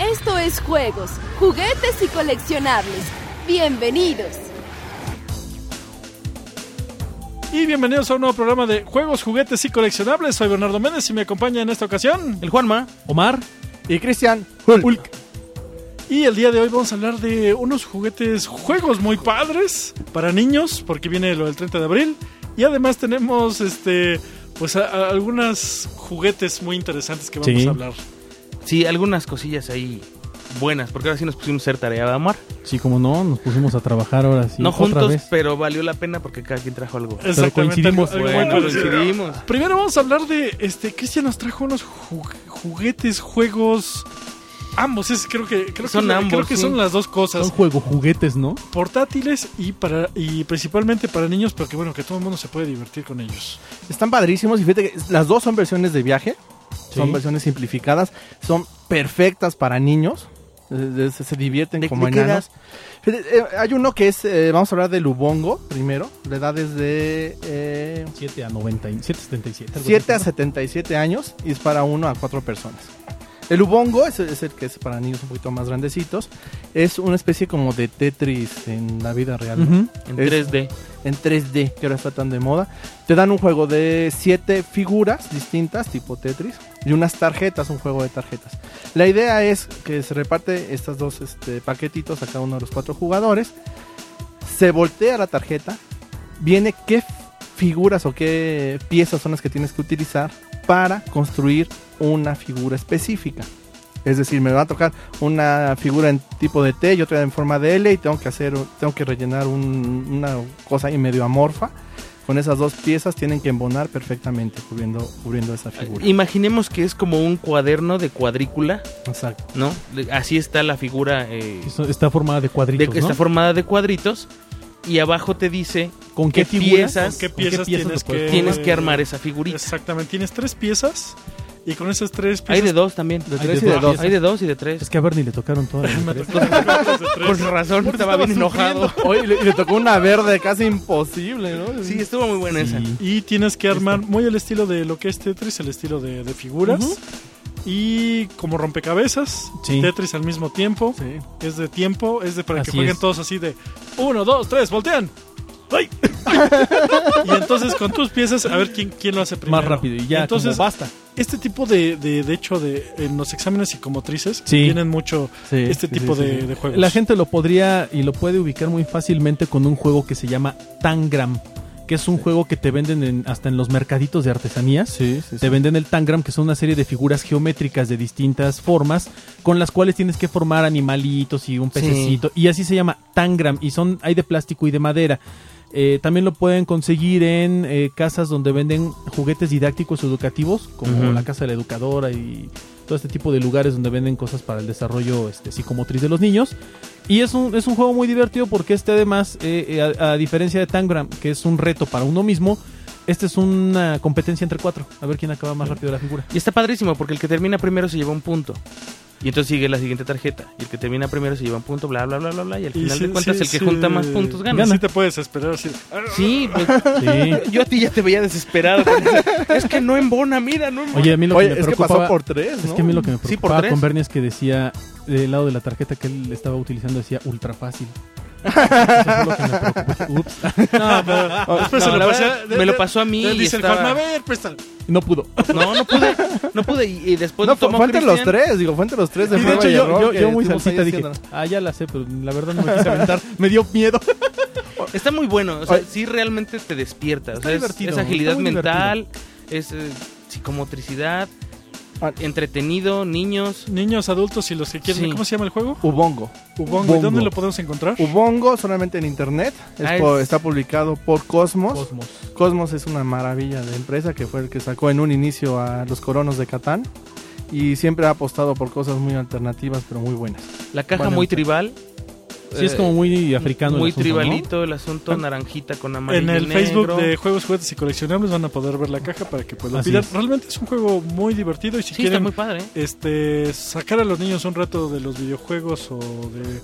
Esto es juegos, juguetes y coleccionables. Bienvenidos. Y bienvenidos a un nuevo programa de juegos, juguetes y coleccionables. Soy Bernardo Méndez y me acompaña en esta ocasión El Juanma. Omar. Y Cristian. Hulk. Y el día de hoy vamos a hablar de unos juguetes, juegos muy padres para niños, porque viene lo del 30 de abril. Y además tenemos este pues a- a- algunas juguetes muy interesantes que vamos Sí. a hablar. Sí, algunas cosillas ahí buenas, porque ahora sí nos pusimos a hacer tarea, ¿verdad, Amar? Sí, como no, nos pusimos a trabajar ahora sí. no otra juntos, vez. pero valió la pena porque cada quien trajo algo. Exactamente, coincidimos. algo- Bueno. Primero vamos a hablar de este Cristian nos trajo unos ju- juguetes, juegos ambos, es, creo que creo Son que, ambos, creo que sí. son las dos Son cosas, juego juguetes, ¿no? portátiles y para y principalmente para niños, porque bueno, que todo el mundo se puede divertir con ellos. Están padrísimos y fíjate que las dos son versiones de viaje, son versiones simplificadas, son perfectas para niños, se, se divierten ¿De- como de enanos. Eh, hay uno que es, eh, vamos a hablar del Ubongo primero, la edad es de eh, 7 a 90, 7 a 77. algo 7 a así, ¿no? 77 años y es para 1 a 4 personas. El Ubongo es, es el que es para niños un poquito más grandecitos, es una especie como de Tetris en la vida real. En Es- 3D. en 3D, que ahora está tan de moda. Te dan un juego de 7 figuras distintas, tipo Tetris, y unas tarjetas, un juego de tarjetas. La idea es que se reparte estos dos este, paquetitos a cada uno de los cuatro jugadores. Se voltea la tarjeta, viene qué figuras o qué piezas son las que tienes que utilizar para construir una figura específica. Es decir, me va a tocar una figura en tipo de T y otra en forma de L y tengo que hacer, tengo que rellenar un- una cosa ahí medio amorfa. Con esas dos piezas tienen que embonar perfectamente cubriendo, cubriendo esa figura. Imaginemos que es como un cuaderno de cuadrícula, Exacto. ¿no? De- Así está la figura. eh, Está formada de de- cuadritos, ¿no? Está formada de cuadritos y abajo te dice ¿Con qué, piezas- ¿Con qué ¿Con piezas, tienes que tienes que armar esa figurita. Exactamente, tienes tres piezas y con esas tres Hay piezas de dos también. De Hay tres de y de dos. Hay de dos y de tres. Es que a Bernie le tocaron todas las tres. Por razón, estaba bien enojado. Oye, y le, y le tocó una verde casi imposible, ¿no? Sí, estuvo muy buena esa. Y tienes que armar muy el estilo de lo que es Tetris, el estilo de, de figuras. Y como rompecabezas, Sí. Tetris al mismo tiempo. Sí. Es de tiempo, es de para que jueguen es. todos así de uno, dos, tres, voltean. ¡Ay! y entonces con tus piezas, a ver quién, quién lo hace primero. Más rápido y ya, Entonces, como basta. este tipo de, de, de hecho, de, en los exámenes psicomotrices, Sí. tienen mucho Sí, este tipo sí, de, de juegos. La gente lo podría y lo puede ubicar muy fácilmente con un juego que se llama Tangram, que es un juego que te venden en- hasta en los mercaditos de artesanías. Sí, sí, Te venden el Tangram, que son una serie de figuras geométricas de distintas formas, con las cuales tienes que formar animalitos y un pececito. Y así se llama Tangram. Y son, hay de plástico y de madera. Eh, también lo pueden conseguir en eh, casas donde venden juguetes didácticos o educativos, como la Casa de la Educadora y todo este tipo de lugares donde venden cosas para el desarrollo este, psicomotriz de los niños. Y es un, es un juego muy divertido porque este además, eh, eh, a, a diferencia de Tangram, que es un reto para uno mismo, este es una competencia entre cuatro. A ver quién acaba más rápido la figura. Y está padrísimo porque el que termina primero se lleva un punto. Y entonces sigue la siguiente tarjeta. Y el que termina primero se lleva un punto, bla, bla, bla, bla, bla. Y al Y final sí, de cuentas, sí, el que sí. junta más puntos gana. Así te puedes esperar así. Sí, pues, Sí. yo a ti ya te veía desesperado. es que no embona, mira, no embona. Oye, a mí lo Oye, que me es que pasó por tres, ¿no? Es que a mí lo que me Sí, por preocupaba tres. con Bernie es que decía, del lado de la tarjeta que él estaba utilizando, decía ultra fácil. Me preocupó. Ups. No, pero después se No, lo de- me pasó a mí y Dice el estaba- Juanma, a ver, préstalo. No pudo. No, no pude, no pude. Y, y después No, tomó fue entre los tres, digo, fue entre los tres de Y de hecho, y yo, error yo, muy salsita dije, ah, ya la sé, pero la verdad no me quise aventar. me dio miedo. Está muy bueno, o sea, sí realmente te despierta. O sea, es, divertido, es agilidad mental, es eh, psicomotricidad. Entretenido, niños. Niños, adultos y los que quieren. Sí. ¿Cómo se llama el juego? Ubongo. Ubongo. ¿Y dónde lo podemos encontrar? Ubongo solamente en internet. Es Ah, por- es- Está publicado por Cosmos. Cosmos. Cosmos es una maravilla de empresa que fue el que sacó en un inicio a los coronos de Catán. Y siempre ha apostado por cosas muy alternativas, pero muy buenas. La caja Bueno, muy tribal. Sí, es eh, como muy africano. el Muy asunto, ¿no? tribalito el asunto, Ah. naranjita con amarillo En el y negro. Facebook de Juegos, Juguetes y Coleccionables van a poder ver la caja para que lo Así pidan. es. Realmente es un juego muy divertido y si Sí, quieren muy padre. ¿eh? este sacar a los niños un rato de los videojuegos o de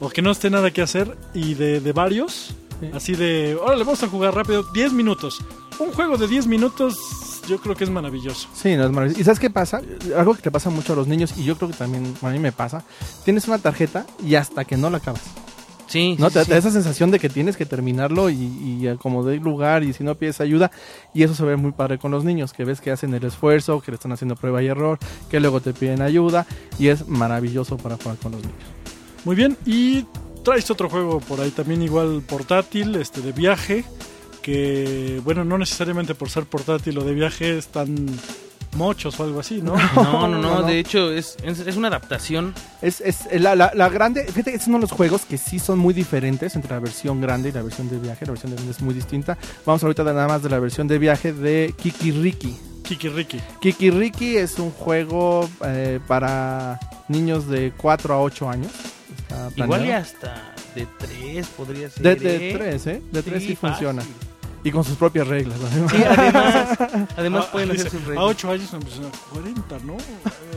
o que no esté nada que hacer y de, de varios, así de, órale, vamos a jugar rápido 10 minutos. Un juego de 10 minutos es, yo creo que es maravilloso. Sí, no es maravilloso. ¿Y sabes qué pasa? Algo que te pasa mucho a los niños, y yo creo que también a mí me pasa. Tienes una tarjeta y hasta que no la acabas. Sí, ¿no? sí, Te, sí. te da esa sensación de que tienes que terminarlo y, y acomodar lugar y si no pides ayuda. Y eso se ve muy padre con los niños, que ves que hacen el esfuerzo, que le están haciendo prueba y error, que luego te piden ayuda y es maravilloso para jugar con los niños. Muy bien, y traes otro juego por ahí también igual portátil, este de viaje, que bueno, no necesariamente por ser portátil o de viaje están mochos o algo así, ¿no? No, no, no, No, no. de hecho es, es, es una adaptación. Es, es la, la- la grande, fíjate, es uno de los juegos que sí son muy diferentes entre la versión grande y la versión de viaje. La versión de grande es muy distinta. Vamos ahorita nada más de la versión de viaje de Kiki Riki. Kiki Riki. Kiki Riki es un juego eh, para niños de 4 a 8 años. Está Igual y hasta de tres podría ser. De, de ¿eh? 3, ¿eh? De 3 sí, fácil. funciona. Y con sus propias reglas. además. Sí, además, además Ah, pueden dice, hacer sus A reglas. 8 años, no, pues, a 40, ¿no?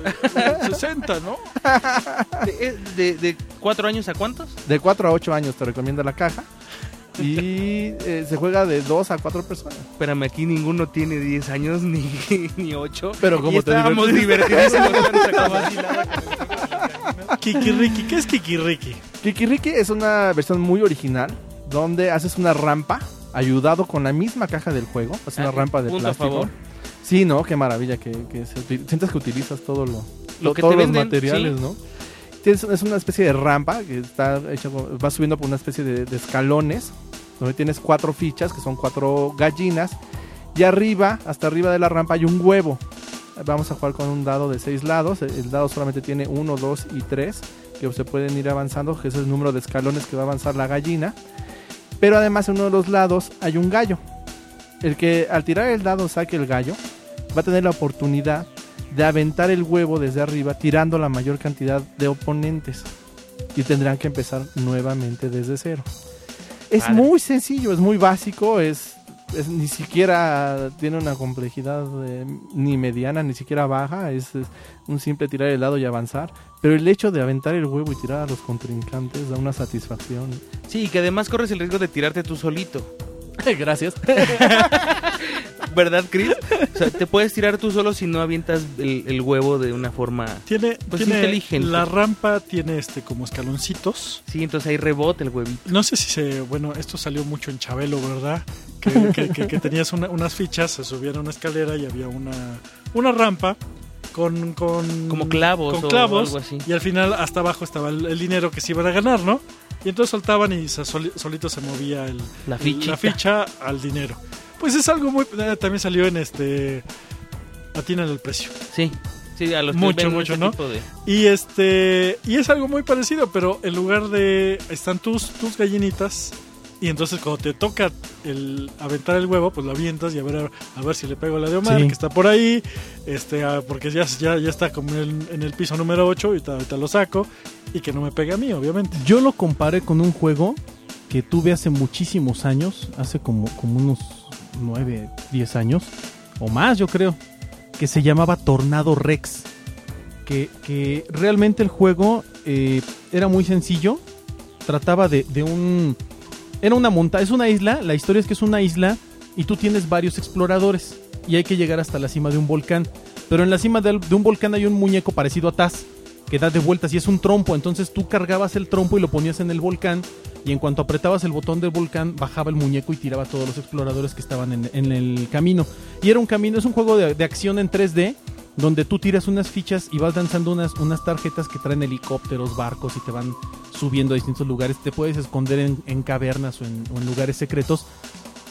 Eh, 60, ¿no? ¿De, de, de cuatro años a cuántos? De 4 a 8 años te recomienda la caja. Y eh, se juega de 2 a 4 personas. Espérame, aquí ninguno tiene 10 años ni, ni 8. Pero como y te estábamos divertiste. divertidísimos. Kiki Riki, ¿qué es Kiki Riki? Kiki Riki es una versión muy original donde haces una rampa ayudado con la misma caja del juego. Es una Ah, rampa de punto a plástico. favor. Sí, ¿no? Qué maravilla que, que se sientes que utilizas todo lo, Lo to- que todos los materiales, sí. ¿no? Tienes, es una especie de rampa que está hecha, va subiendo por una especie de, de escalones donde tienes cuatro fichas que son cuatro gallinas y arriba, hasta arriba de la rampa hay un huevo. Vamos a jugar con un dado de seis lados. El el dado solamente tiene uno, dos y tres que se pueden ir avanzando, que es el número de escalones que va a avanzar la gallina. Pero además en uno de los lados hay un gallo. El que al tirar el dado saque el gallo va a tener la oportunidad de aventar el huevo desde arriba tirando la mayor cantidad de oponentes. Y tendrán que empezar nuevamente desde cero. Es muy sencillo, es muy básico, es, es- ni siquiera tiene una complejidad eh, ni mediana, ni siquiera baja, es, es un simple tirar el dado y avanzar. Pero el hecho de aventar el huevo y tirar a los contrincantes da una satisfacción. Sí, y que además corres el riesgo de tirarte tú solito. Gracias. ¿Verdad, Chris? O sea, te puedes tirar tú solo si no avientas el, el huevo de una forma... Tiene, Pues tiene inteligente. la rampa tiene este como escaloncitos. Sí, entonces ahí rebote el huevito. No sé si se, bueno, esto salió mucho en Chabelo, ¿verdad? Que, que- que- que tenías una- unas fichas, se subían a una escalera y había una, una rampa con, con Como clavos con o clavos algo así. y al final hasta abajo estaba el, el dinero que se iban a ganar, ¿no? Y entonces soltaban y se soli- solito se movía el, La el- la ficha al dinero. Pues es algo muy eh, también salió en este Atinan el precio. Sí, sí, a los Mucho, mucho, ¿no? de- Y este y es algo muy parecido, pero en lugar de están tus tus gallinitas y entonces cuando te toca el aventar el huevo, pues lo avientas y a ver a, ver si le pego a la de Omar Sí. que está por ahí, este ah, porque ya ya, ya está como en, en el piso número 8 y ahorita lo saco y que no me pegue a mí, obviamente. Yo lo comparé con un juego que tuve hace muchísimos años, hace como, como unos 9, 10 años, o más yo creo, que se llamaba Tornado Rex. Que, que realmente el juego eh, era muy sencillo, trataba de, de un... Era una montaña, es una isla, la historia es que es una isla y tú tienes varios exploradores y hay que llegar hasta la cima de un volcán. Pero en la cima de un volcán hay un muñeco parecido a Taz que da de vueltas y es un trompo. Entonces tú cargabas el trompo y lo ponías en el volcán. Y en cuanto apretabas el botón del volcán, bajaba el muñeco y tiraba a todos los exploradores que estaban en, en el camino. Y era un camino, es un juego de, de acción en 3D. Donde tú tiras unas fichas y vas lanzando unas, unas tarjetas que traen helicópteros, barcos y te van subiendo a distintos lugares. Te puedes esconder en, en cavernas o en, lugares secretos.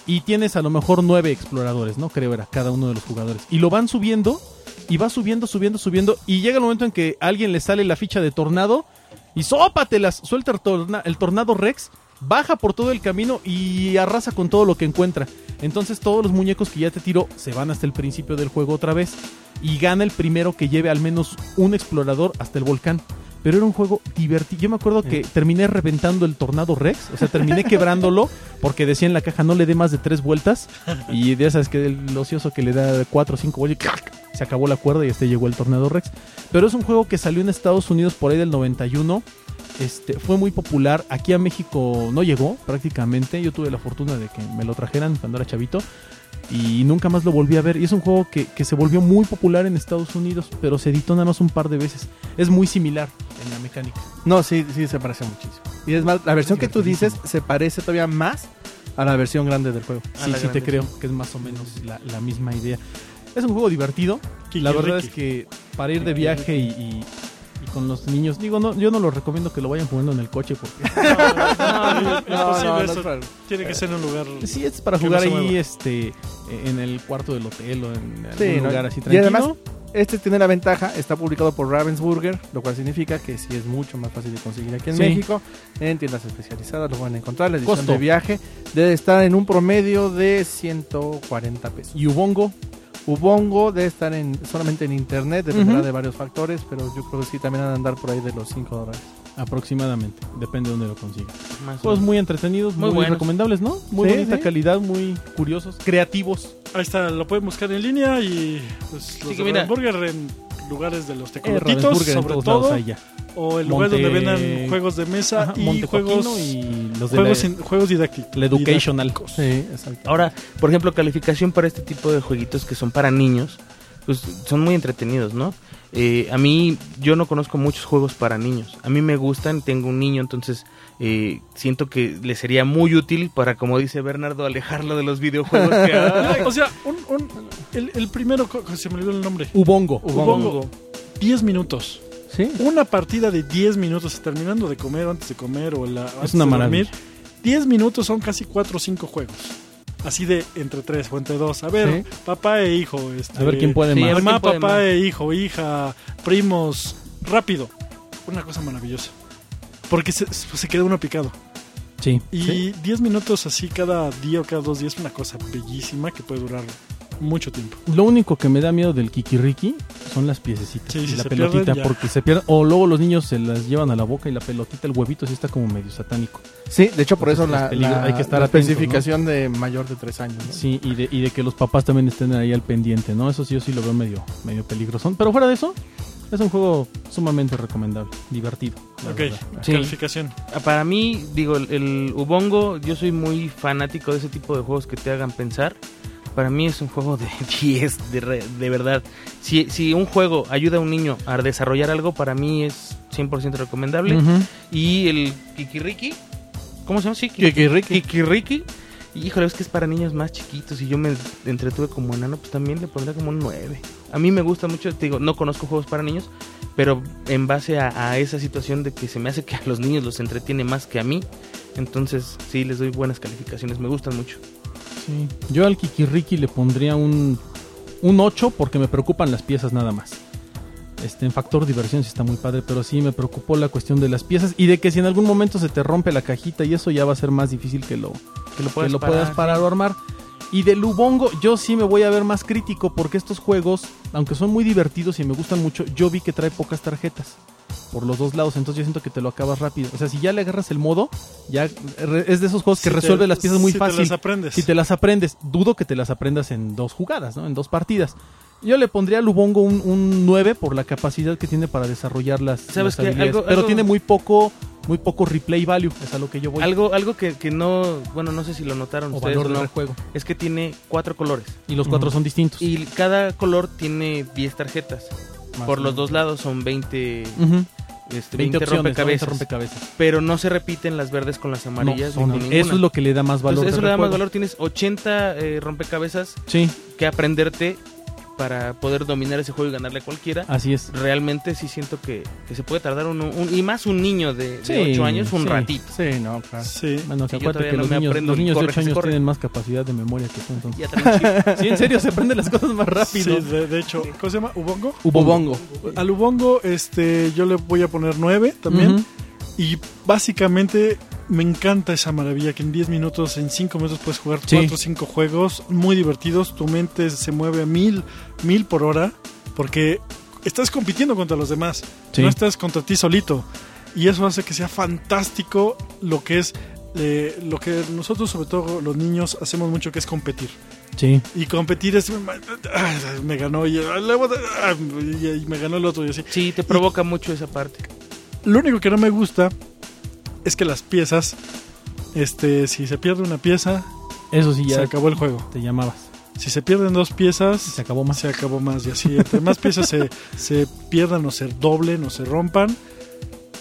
Y tienes a lo mejor nueve exploradores, ¿no? Creo era cada uno de los jugadores. Y lo van subiendo y va subiendo, subiendo, subiendo. Y llega el momento en que alguien le sale la ficha de tornado y sópatelas, suelta el, el tornado Rex, baja por todo el camino y arrasa con todo lo que encuentra. Entonces todos los muñecos que ya te tiró se van hasta el principio del juego otra vez. Y gana el primero que lleve al menos un explorador hasta el volcán. Pero era un juego divertido. Yo me acuerdo que terminé reventando el tornado Rex. O sea, terminé quebrándolo porque decía en la caja no le dé más de tres vueltas. Y ya sabes que el ocioso que le da cuatro o cinco vueltas. Se acabó la cuerda y este llegó el tornado Rex. Pero es un juego que salió en Estados Unidos por ahí del 91. Este, fue muy popular. Aquí a México no llegó prácticamente. Yo tuve la fortuna de que me lo trajeran cuando era chavito. y nunca más lo volví a ver. Y es un juego que, que se volvió muy popular en Estados Unidos, pero se editó nada más un par de veces. Es muy similar en la mecánica. No, sí, sí, se parece muchísimo. Y es más, la versión que tú dices se parece todavía más a la versión grande del juego. Sí, sí te creo que es más o menos la, la misma idea. Es un juego divertido. Kiki la verdad Ricky. es que para ir de viaje y, y- y con los niños, digo, no, yo no lo recomiendo que lo vayan jugando en el coche porque No, es No, posible no, no eso. es para- Tiene que ser en un lugar. sí es para jugar ahí este en el cuarto del hotel o en algún lugar así Y tranquilo. además, Este tiene la ventaja, está publicado por Ravensburger, lo cual significa que sí es mucho más fácil de conseguir aquí en Sí. México. En tiendas especializadas lo van a encontrar. La edición Costo. de viaje debe estar en un promedio de 140 pesos. y Ubongo Ubongo debe estar en, solamente en internet, dependerá de varios factores, pero yo creo que sí también van a andar por ahí de los 5 dólares. aproximadamente, depende de dónde lo consiga. Más o Juegos muy entretenidos, muy, Muy buenos. recomendables, ¿no? Muy Sí, bonita sí. calidad, muy curiosos, creativos. Ahí está, lo pueden buscar en línea y pues, los que de mira. Burger en lugares de los tecolotitos, sobre todo, lados ya. O el lugar Monte- donde vendan juegos de mesa Ajá, y Monte juegos, y los de juegos, la, in- juegos didácticos. la educational. didácticos. Sí, exacto. Ahora, por ejemplo, calificación para este tipo de jueguitos que son para niños, pues son muy entretenidos, ¿no? Eh, a mí, yo no conozco muchos juegos para niños. A mí me gustan, tengo un niño, entonces eh, siento que le sería muy útil para, como dice Bernardo, alejarlo de los videojuegos que O sea, un, un- el, el primero, se me olvidó el nombre, Ubongo. Ubongo. 10 minutos. Sí. Una partida de 10 minutos, terminando de comer o antes de comer o la, antes una de maravilla. dormir. 10 minutos son casi 4 o 5 juegos. Así de entre 3 o entre 2. A ver, Sí. papá e hijo. Este, A ver quién puede Sí, más. Mamá, puede papá más. e hijo, hija, primos. Rápido. Una cosa maravillosa. Porque se, se queda uno picado. Sí. Y 10 minutos así cada día o cada dos días es una cosa bellísima que puede durar mucho tiempo. Lo único que me da miedo del Kikiriki son las piececitas Sí, y si la pelotita, pierden, porque se pierden. O luego los niños se las llevan a la boca y la pelotita, el huevito, sí está como medio satánico. Sí, de hecho por eso la, es peligro- la- hay que estar la atentos, especificación de mayor de 3 años. ¿no? Sí, y de, y de que los papás también estén ahí al pendiente, ¿no? Eso sí, yo sí lo veo medio, medio peligroso. Pero fuera de eso, es un juego sumamente recomendable, divertido. Ok. Sí. calificación. Para mí, digo, el, el Ubongo, yo soy muy fanático de ese tipo de juegos que te hagan pensar. Para mí es un juego de 10, de, de verdad. Si, si un juego ayuda a un niño a desarrollar algo, para mí es 100% recomendable. Ujú. Y el Kikiriki, ¿cómo se llama? Sí, Kikiriki. Kikiriki. Híjole, es que es para niños más chiquitos y yo me entretuve como enano, pues también le pondría como un 9. A mí me gusta mucho, te digo, no conozco juegos para niños, pero en base a, a esa situación de que se me hace que a los niños los entretiene más que a mí, entonces sí, les doy buenas calificaciones, me gustan mucho. Sí. Yo al Kikiriki le pondría un, un 8 porque me preocupan las piezas nada más. Este, en factor diversión sí está muy padre, pero sí me preocupó la cuestión de las piezas y de que si en algún momento se te rompe la cajita y eso ya va a ser más difícil que lo, Que lo que puedas lo puedas parar, parar o armar. Y de Lubongo, yo sí me voy a ver más crítico porque estos juegos, aunque son muy divertidos y me gustan mucho, yo vi que trae pocas tarjetas por los dos lados, entonces yo siento que te lo acabas rápido. O sea, si ya le agarras el modo, ya re- es de esos juegos que Si te- resuelve las piezas muy si fácil. Te las aprendes. Si te las aprendes, dudo que te las aprendas en dos jugadas, ¿no? En dos partidas. Yo le pondría a Lubongo un, un 9 por la capacidad que tiene para desarrollar las, ¿Sabes las qué? habilidades. Algo- Pero algo- tiene muy poco muy poco replay value, es a lo que yo voy. Algo, algo que, que no, bueno, no sé si lo notaron o ustedes valor o de no, rejuego. es que tiene cuatro colores Y los cuatro son distintos. y cada color tiene 10 tarjetas. Más Por los dos lados son 20, Ujú. este, 20 20 opciones, rompecabezas. 20 rompecabezas. pero no se repiten las verdes con las amarillas. No, con eso es lo que le da más valor. Entonces, eso le da más valor. Tienes 80 eh, rompecabezas Sí, que aprenderte para poder dominar ese juego y ganarle a cualquiera. así es. Realmente sí siento que, que se puede tardar uno, un- y más un niño de, de Sí, 8 años, un sí. ratito. Sí, no, claro. Sí. Bueno, que yo acuérdate todavía que no los me niños, los de corre 8 que se años corre. tienen más capacidad de memoria que tú. Entonces. Ya. Sí, en serio, se aprenden las cosas más rápido. Sí, de, de hecho, ¿cómo se llama? ¿Ubongo? Ubongo. Al Ubongo este, yo le voy a poner 9 también. Y básicamente me encanta esa maravilla que en 10 minutos, en 5 minutos puedes jugar Sí. 4 o 5 juegos muy divertidos. Tu mente se mueve a mil, mil por hora porque estás compitiendo contra los demás. Sí. No estás contra ti solito. Y eso hace que sea fantástico lo que es eh, lo que nosotros, sobre todo los niños, hacemos mucho que es competir. Sí. Y competir es. ah, Me ganó y, ah, ah, y- y me ganó el otro y así. Sí, te provoca mucho esa parte. Lo único que no me gusta es que las piezas, este, si se pierde una pieza, Eso sí, se acabó el juego. te llamabas. Si se pierden dos piezas, Se acabó más. se acabó más. Y así, entre más piezas se, se pierdan o se doblen o se rompan,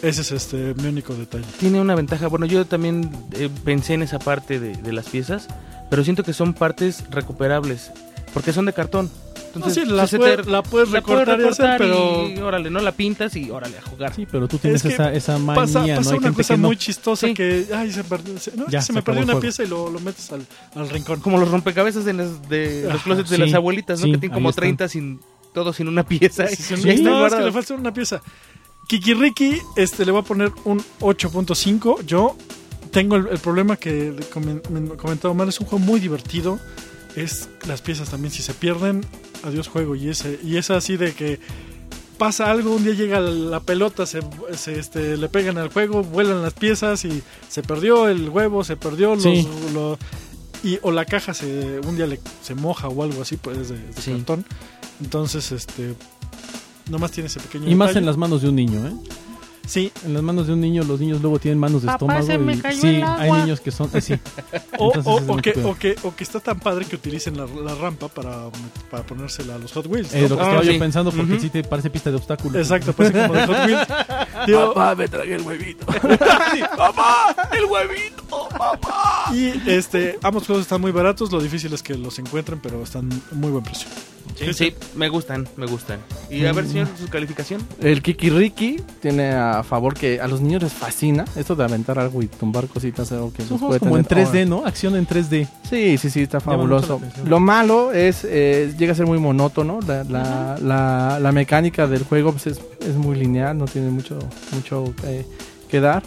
ese es este mi único detalle. Tiene una ventaja. Bueno, yo también eh, pensé en esa parte de, de las piezas, pero siento que son partes recuperables, porque son de cartón. Entonces, No, sí, la se puede- te- la puedes la puedes recortar y hacer, recortar pero- y órale, no la pintas y órale a jugar. Sí, pero tú tienes Es que esa, esa manía, Pasa, ¿no? Hay una gente cosa que no. muy chistosa Sí. que, ay, se, perdió, se- no, Ya, se se me perdió una juego. pieza y lo, lo metes al, al rincón. Como los rompecabezas de, las, de los closets de las abuelitas, ¿no? sí, que tienen como están. 30 sin todo sin una pieza. Sí, sí, y sí, ahí no, es que le falta una pieza. Kikiriki, este, le voy a poner un 8.5. Yo tengo el, el problema que comen- me comentaba mal, es un juego muy divertido. Es las piezas también, si se pierden, adiós juego. Y ese, y es así de que pasa algo, un día llega la pelota, se, se, este, le pegan al juego, vuelan las piezas y se perdió el huevo, se perdió los, Sí. y o la caja se un día le, se moja o algo así, pues es de, de Sí. cartón. Entonces, este nomás tiene ese pequeño Y más en las manos de un niño, ¿eh? Sí, En las manos de un niño, los niños luego tienen manos de Papá, estómago. se me y- cayó sí, el agua. hay niños que son así. o, Entonces, o- o mucho que, o, que, o que está tan padre que utilicen la, la rampa para, para ponérsela a los Hot Wheels. ¿no? Eh, lo que Ah, estaba sí. yo pensando, porque Ujú. sí te parece pista de obstáculos. Exacto, parece como de Hot Wheels. Digo, me tragué el huevito. y este, ambos juegos están muy baratos, lo difícil es que los encuentren, pero están muy buen precio. Sí, me gustan, me gustan. Y a ver, señor, su calificación. El Kikiriki tiene a favor que a los niños les fascina esto de aventar algo y tumbar cositas. Algo que puede como en tener 3D, ¿no? Acción en 3D. Sí, sí, sí, está fabuloso. Lo malo es, eh, llega a ser muy monótono. La, la, la, la mecánica del juego pues, es, es muy lineal, no tiene mucho, mucho eh, que dar.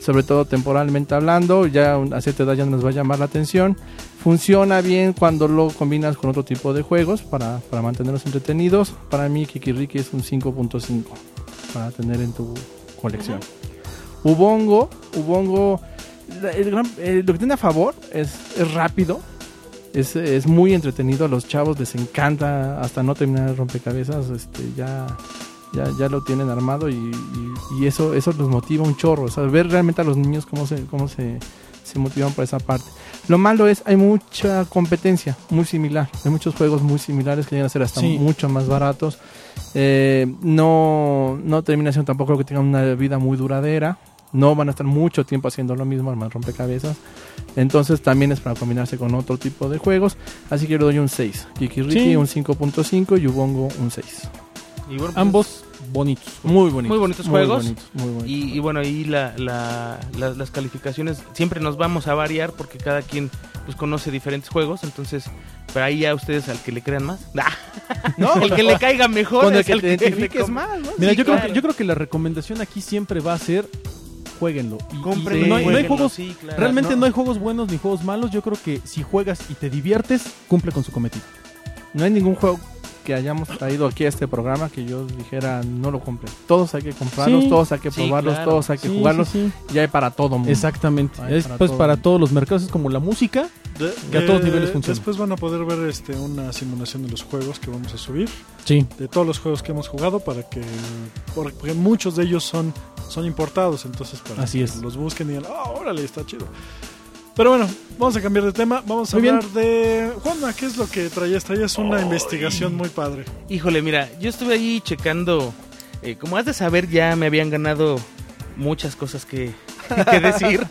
Sobre todo temporalmente hablando, ya a cierta edad ya nos va a llamar la atención. Funciona bien cuando lo combinas con otro tipo de juegos para, para mantenerlos entretenidos. Para mí, Kikiriki es un 5.5 para tener en tu colección. Ubongo, Ubongo, el gran- eh, lo que tiene a favor es, es rápido, es, es muy entretenido, a los chavos les encanta hasta no terminar el rompecabezas, este, ya, ya, ya lo tienen armado y, y- y eso, eso los motiva un chorro, o sea, ver realmente a los niños cómo se, cómo se, se motivan por esa parte. Lo malo es, hay mucha competencia, muy similar, hay muchos juegos muy similares que llegan a ser hasta Sí. mucho más baratos. Eh, no, no termina siendo tampoco que tengan una vida muy duradera. No van a estar mucho tiempo haciendo lo mismo, armar rompecabezas. Entonces también es para combinarse con otro tipo de juegos. Así que yo le doy un 6. Kikiriki Sí. un 5.5 y Ubongo un 6. Y bueno, pues, Ambos bonitos. Muy bonitos. Muy bonitos juegos. bonitos, muy bonitos. Y, y bueno, ahí la, la- la- las calificaciones siempre nos vamos a variar porque cada quien pues conoce diferentes juegos, entonces, pero ahí ya ustedes al que le crean más. No, el que le caiga mejor con el que el te que identifiques más, ¿no? Mira, Sí, yo, creo que, yo creo que la recomendación aquí siempre va a ser jueguenlo. Y- no, hay, no hay jueguenlo, juegos, sí, claro. realmente No. no. hay juegos buenos ni juegos malos. Yo creo que si juegas y te diviertes, cumple con su cometido. No hay ningún juego que hayamos traído aquí a este programa que yo dijera no lo compre. Todos hay que comprarlos, Sí. todos hay que Sí, probarlos, claro. todos hay que Sí, jugarlos. sí, sí. Y hay para todo mundo. Exactamente. Es para pues todo. para todos los mercados. Es como la música. De- Que a de- todos niveles funciona. Después van a poder ver este una simulación de los juegos que vamos a subir, Sí. de todos los juegos que hemos jugado para que porque muchos de ellos son son importados, entonces para Así que es. los busquen y digan, "Ah, órale, está chido." Pero bueno, vamos a cambiar de tema, vamos a Muy bien. hablar de Juanma, ¿qué es lo que traías? Traías una investigación muy padre. Híjole, mira, yo estuve ahí checando, eh, como has de saber, ya me habían ganado muchas cosas que, que decir,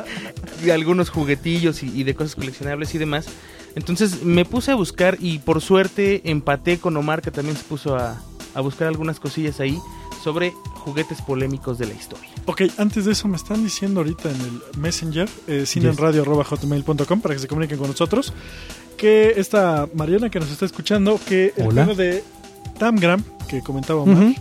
de algunos juguetillos y, y de cosas coleccionables y demás. Entonces me puse a buscar y por suerte empaté con Omar, que también se puso a, a buscar algunas cosillas ahí sobre juguetes polémicos de la historia. Ok, antes de eso me están diciendo ahorita en el Messenger, eh, para que se comuniquen con nosotros, que esta Mariana que nos está escuchando, que el Hola. juego de Tamgram, que comentaba Omar, Ujú.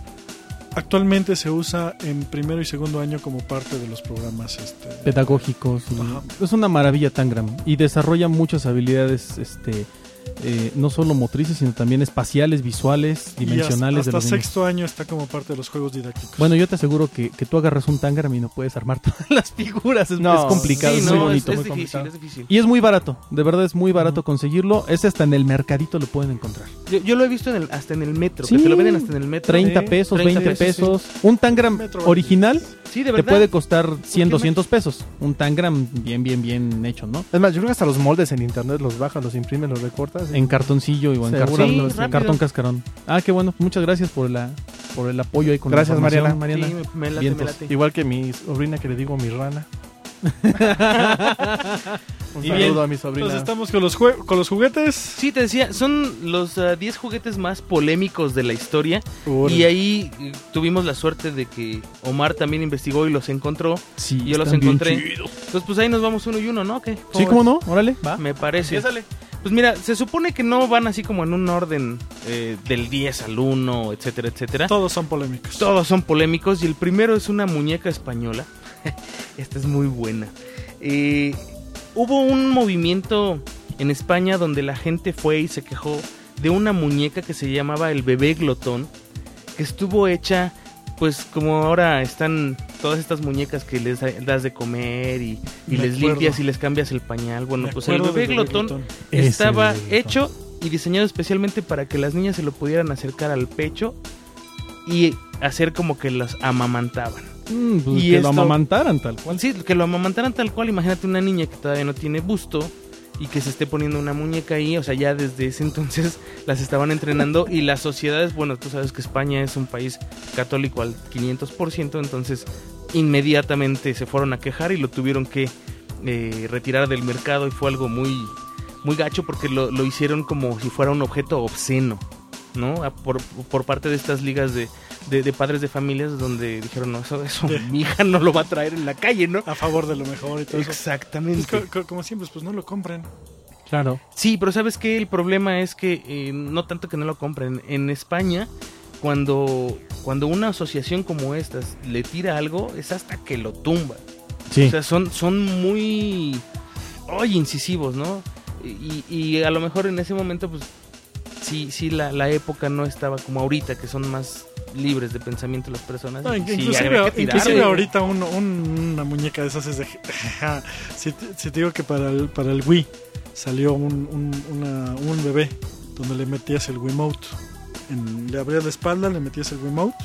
actualmente se usa en primero y segundo año como parte de los programas. Este, Pedagógicos. y- Ajá. Es una maravilla Tangram. Y desarrolla muchas habilidades, este, eh, no solo motrices, sino también espaciales, visuales, y dimensionales hasta, de los hasta niños. sexto año está como parte de los juegos didácticos. Bueno, yo te aseguro que, que tú agarras un Tangram y no puedes armar todas las figuras. Es, No, es complicado, Sí, es no, muy es- bonito. es, muy difícil, complicado. es difícil. Y es muy barato, de verdad es muy barato conseguirlo. Ese hasta en el mercadito lo pueden encontrar. Yo, yo lo he visto en el- hasta en el metro, Sí. que te lo venden hasta en el metro. 30 Sí, pesos, 30 20 pesos, pesos. Un Tangram Metro original Sí, de te puede costar 100, qué 200 pesos. Un Tangram bien, bien, bien hecho, ¿no? Es más, yo creo que hasta los moldes en internet los bajas, los imprimes, los recortas. Y- En cartoncillo o en cartón, Sí, en rápido. cartón cascarón. Ah, qué bueno. Muchas gracias por, la, por el apoyo ahí con la Gracias, información, Mariana. Sí, me, late, me late. Igual que mi sobrina que le digo mi rana. Un Y saludo bien, a mi sobrina. Entonces estamos con los, con los juguetes. Sí, te decía, son los ah, 10 juguetes más polémicos de la historia. Y ahí eh, tuvimos la suerte de que Omar también investigó y los encontró. Sí, Yo los encontré. Entonces, pues ahí nos vamos uno y uno, ¿no? ¿Qué? Sí, ¿cómo no? Órale, va. Me parece. Pues mira, se supone que no van así como en un orden eh, del 10 al 1, etcétera, etcétera. Todos son polémicos. Todos son polémicos y el primero es una muñeca española. Esta es muy buena. Eh, hubo un movimiento en España donde la gente fue y se quejó de una muñeca que se llamaba el bebé glotón, que estuvo hecha, pues como ahora están todas estas muñecas que les das de comer y, les acuerdo. limpias y les cambias el pañal. Bueno, Me pues el bebé glotón estaba glotón. hecho y diseñado especialmente para que las niñas se lo pudieran acercar al pecho y hacer como que las amamantaban. Mm, pues Y que esto- lo amamantaran tal cual. Sí, que lo amamantaran tal cual. Imagínate una niña que todavía no tiene busto y que se esté poniendo una muñeca ahí. O sea, ya desde ese entonces las estaban entrenando y las sociedades, bueno, tú sabes que España es un país católico al 500%, entonces inmediatamente se fueron a quejar y lo tuvieron que eh, retirar del mercado y fue algo muy, muy gacho porque lo, lo hicieron como si fuera un objeto obsceno, ¿no? A- Por, por parte de estas ligas de, de, de padres de familias donde dijeron, no, eso, eso mi hija no lo va a traer en la calle, ¿no? A favor de lo mejor y todo eso. Exactamente. Pues, co- co- como siempre, pues no lo compren. Claro. Sí, pero ¿sabes qué? El problema es que eh, no tanto que no lo compren. En España, cuando, cuando una asociación como esta le tira algo, es hasta que lo tumba. Sí. O sea, son, son muy ay, incisivos, ¿no? Y, y a lo mejor en ese momento, pues, sí, sí, la, la época no estaba como ahorita, que son más libres de pensamiento las personas. No, y in- sí, inclusive inclusive ahorita un- un- una muñeca de esas es de... si, te, si te digo que para el, para el Wii salió un, un, una- un bebé donde le metías el Wiimote. En, le abrías la espalda, le metías el Wiimote.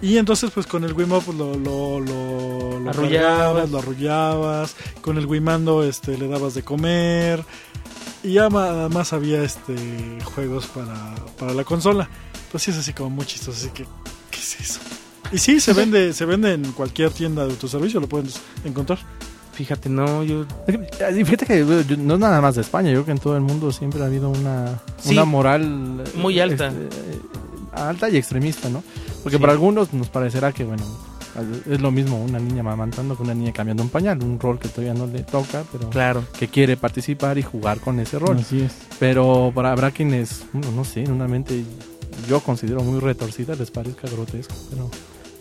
Y entonces pues con el Wiimote pues, lo, lo, lo, lo Arrullabas. cargabas, lo arrullabas. Con el Wimando este, le dabas de comer. Y ya además había este juegos para, para la consola. Pues sí es así como muy chistoso, así que ¿qué es eso? Y sí, se vende, se vende en cualquier tienda de autoservicio, lo pueden encontrar. Fíjate, no, yo... Fíjate que yo- no es nada más de España, yo creo que en todo el mundo siempre ha habido una, Sí. una moral Muy alta. este, alta y extremista, ¿no? Porque Sí. para algunos nos parecerá que, bueno, es lo mismo una niña mamantando que una niña cambiando un pañal, un rol que todavía no le toca, pero Claro. que quiere participar y jugar con ese rol. Así es. Pero para habrá quienes, no, no sé, en una mente yo considero muy retorcida, les parezca grotesco, pero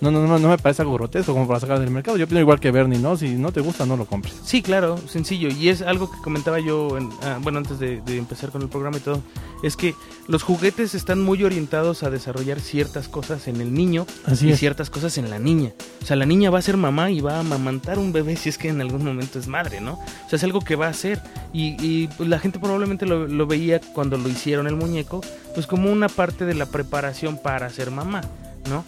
no, no, no, no me parece algo grotesco como para sacar del mercado. Yo pienso igual que Bernie, ¿no? Si no te gusta, no lo compres. Sí, claro, sencillo. Y es algo que comentaba yo, en- ah, bueno, antes de, de empezar con el programa y todo. Es que los juguetes están muy orientados a desarrollar ciertas cosas en el niño Así y es. ciertas cosas en la niña. O sea, la niña va a ser mamá y va a amamantar un bebé si es que en algún momento es madre, ¿no? O sea, es algo que va a hacer. Y, y, pues, la gente probablemente lo, lo veía cuando lo hicieron el muñeco, pues como una parte de la preparación para ser mamá, ¿no?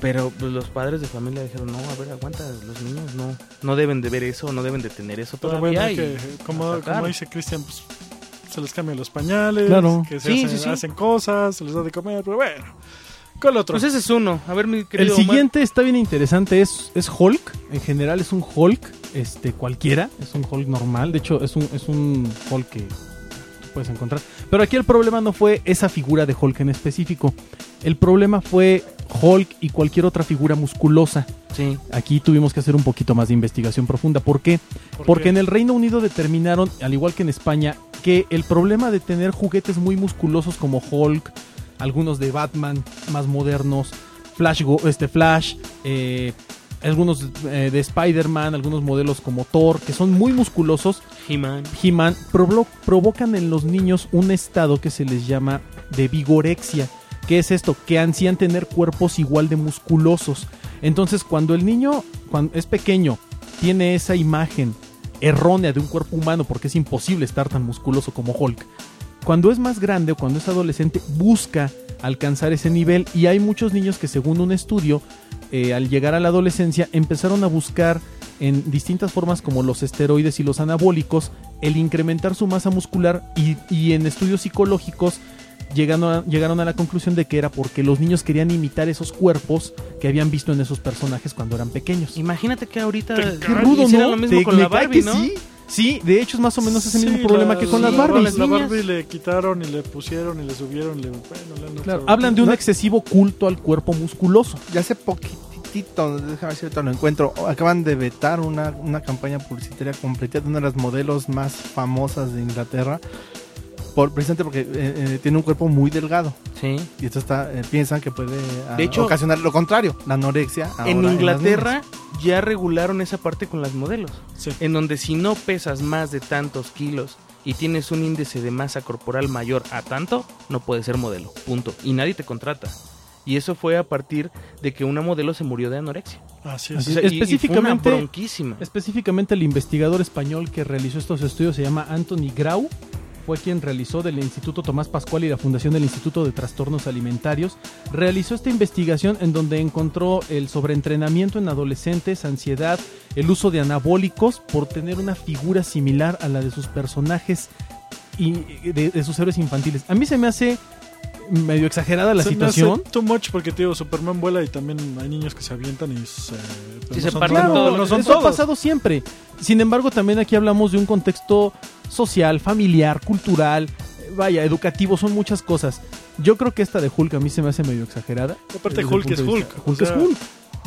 Pero pues, los padres de familia dijeron, no, a ver, aguanta, los niños no, no deben de ver eso, no deben de tener eso Pero todavía. bueno, y que, como, dice Cristian, pues se les cambian los pañales, Claro. que se Sí, hacen, sí, sí. hacen cosas, se les da de comer, pero bueno. ¿Cuál otro? Pues ese es uno. A ver, mi El querido Omar. siguiente está bien interesante, es, es Hulk. En general es un Hulk, este, cualquiera, es un Hulk normal. De hecho, es un, es un Hulk que puedes encontrar. Pero aquí el problema no fue esa figura de Hulk en específico. El problema fue Hulk y cualquier otra figura musculosa. Sí. Aquí tuvimos que hacer un poquito más de investigación profunda. ¿Por qué? ¿Por Porque qué? en el Reino Unido determinaron, al igual que en España, que el problema de tener juguetes muy musculosos como Hulk, algunos de Batman más modernos, Flash, Go- este Flash, eh, algunos eh, de Spider-Man, algunos modelos como Thor, que son muy musculosos, He-Man. He-Man, provo- provocan en los niños un estado que se les llama de vigorexia. ¿Qué es esto? Que ansían tener cuerpos igual de musculosos. Entonces, cuando el niño cuando es pequeño tiene esa imagen errónea de un cuerpo humano, porque es imposible estar tan musculoso como Hulk, cuando es más grande o cuando es adolescente, busca alcanzar ese nivel. Y hay muchos niños que, según un estudio, eh, al llegar a la adolescencia, empezaron a buscar en distintas formas como los esteroides y los anabólicos, el incrementar su masa muscular y, y en estudios psicológicos llegando a- llegaron a la conclusión de que era porque los niños querían imitar esos cuerpos que habían visto en esos personajes cuando eran pequeños. Imagínate que ahorita Qué rudo, ¿no? lo mismo Te- con la. Sí, sí, de hecho es más o menos ese mismo Sí, problema la- que con sí, las la- Barbies. La. Barbie le quitaron y le pusieron y le subieron. Le, bueno, le Claro, hablan de un No- excesivo culto al cuerpo musculoso. Ya hace poquitito, déjame ver si ahorita lo encuentro. Acaban de vetar una, una campaña publicitaria completa de una de las modelos más famosas de Inglaterra. Por, precisamente porque eh, eh, tiene un cuerpo muy delgado. Sí. Y esto está, eh, piensan que puede ah, De hecho- ocasionar lo contrario, la anorexia. ahora En Inglaterra ya regularon esa parte con las modelos. Sí. En donde si no pesas más de tantos kilos y tienes un índice de masa corporal mayor a tanto, no puedes ser modelo. Punto. Y nadie te contrata. Y eso fue a partir de que una modelo se murió de anorexia. Así es. Así O sea, y- y fue una Específicamente- bronquísima. Específicamente el investigador español que realizó estos estudios se llama Anthony Grau. Fue quien realizó del Instituto Tomás Pascual y la Fundación del Instituto de Trastornos Alimentarios. Realizó esta investigación en donde encontró el sobreentrenamiento en adolescentes, ansiedad, el uso de anabólicos por tener una figura similar a la de sus personajes y de, de sus héroes infantiles. A mí se me hace medio exagerada la Se situación. Too much porque, tío, Superman vuela y también hay niños que se avientan y se, parten todos, todos. no son eso ha pasado siempre. Sin embargo, también aquí hablamos de un contexto social, familiar, cultural, eh, vaya, educativo, son muchas cosas. Yo creo que esta de Hulk a mí se me hace medio exagerada. Aparte, Hulk es Hulk. o Hulk es Hulk.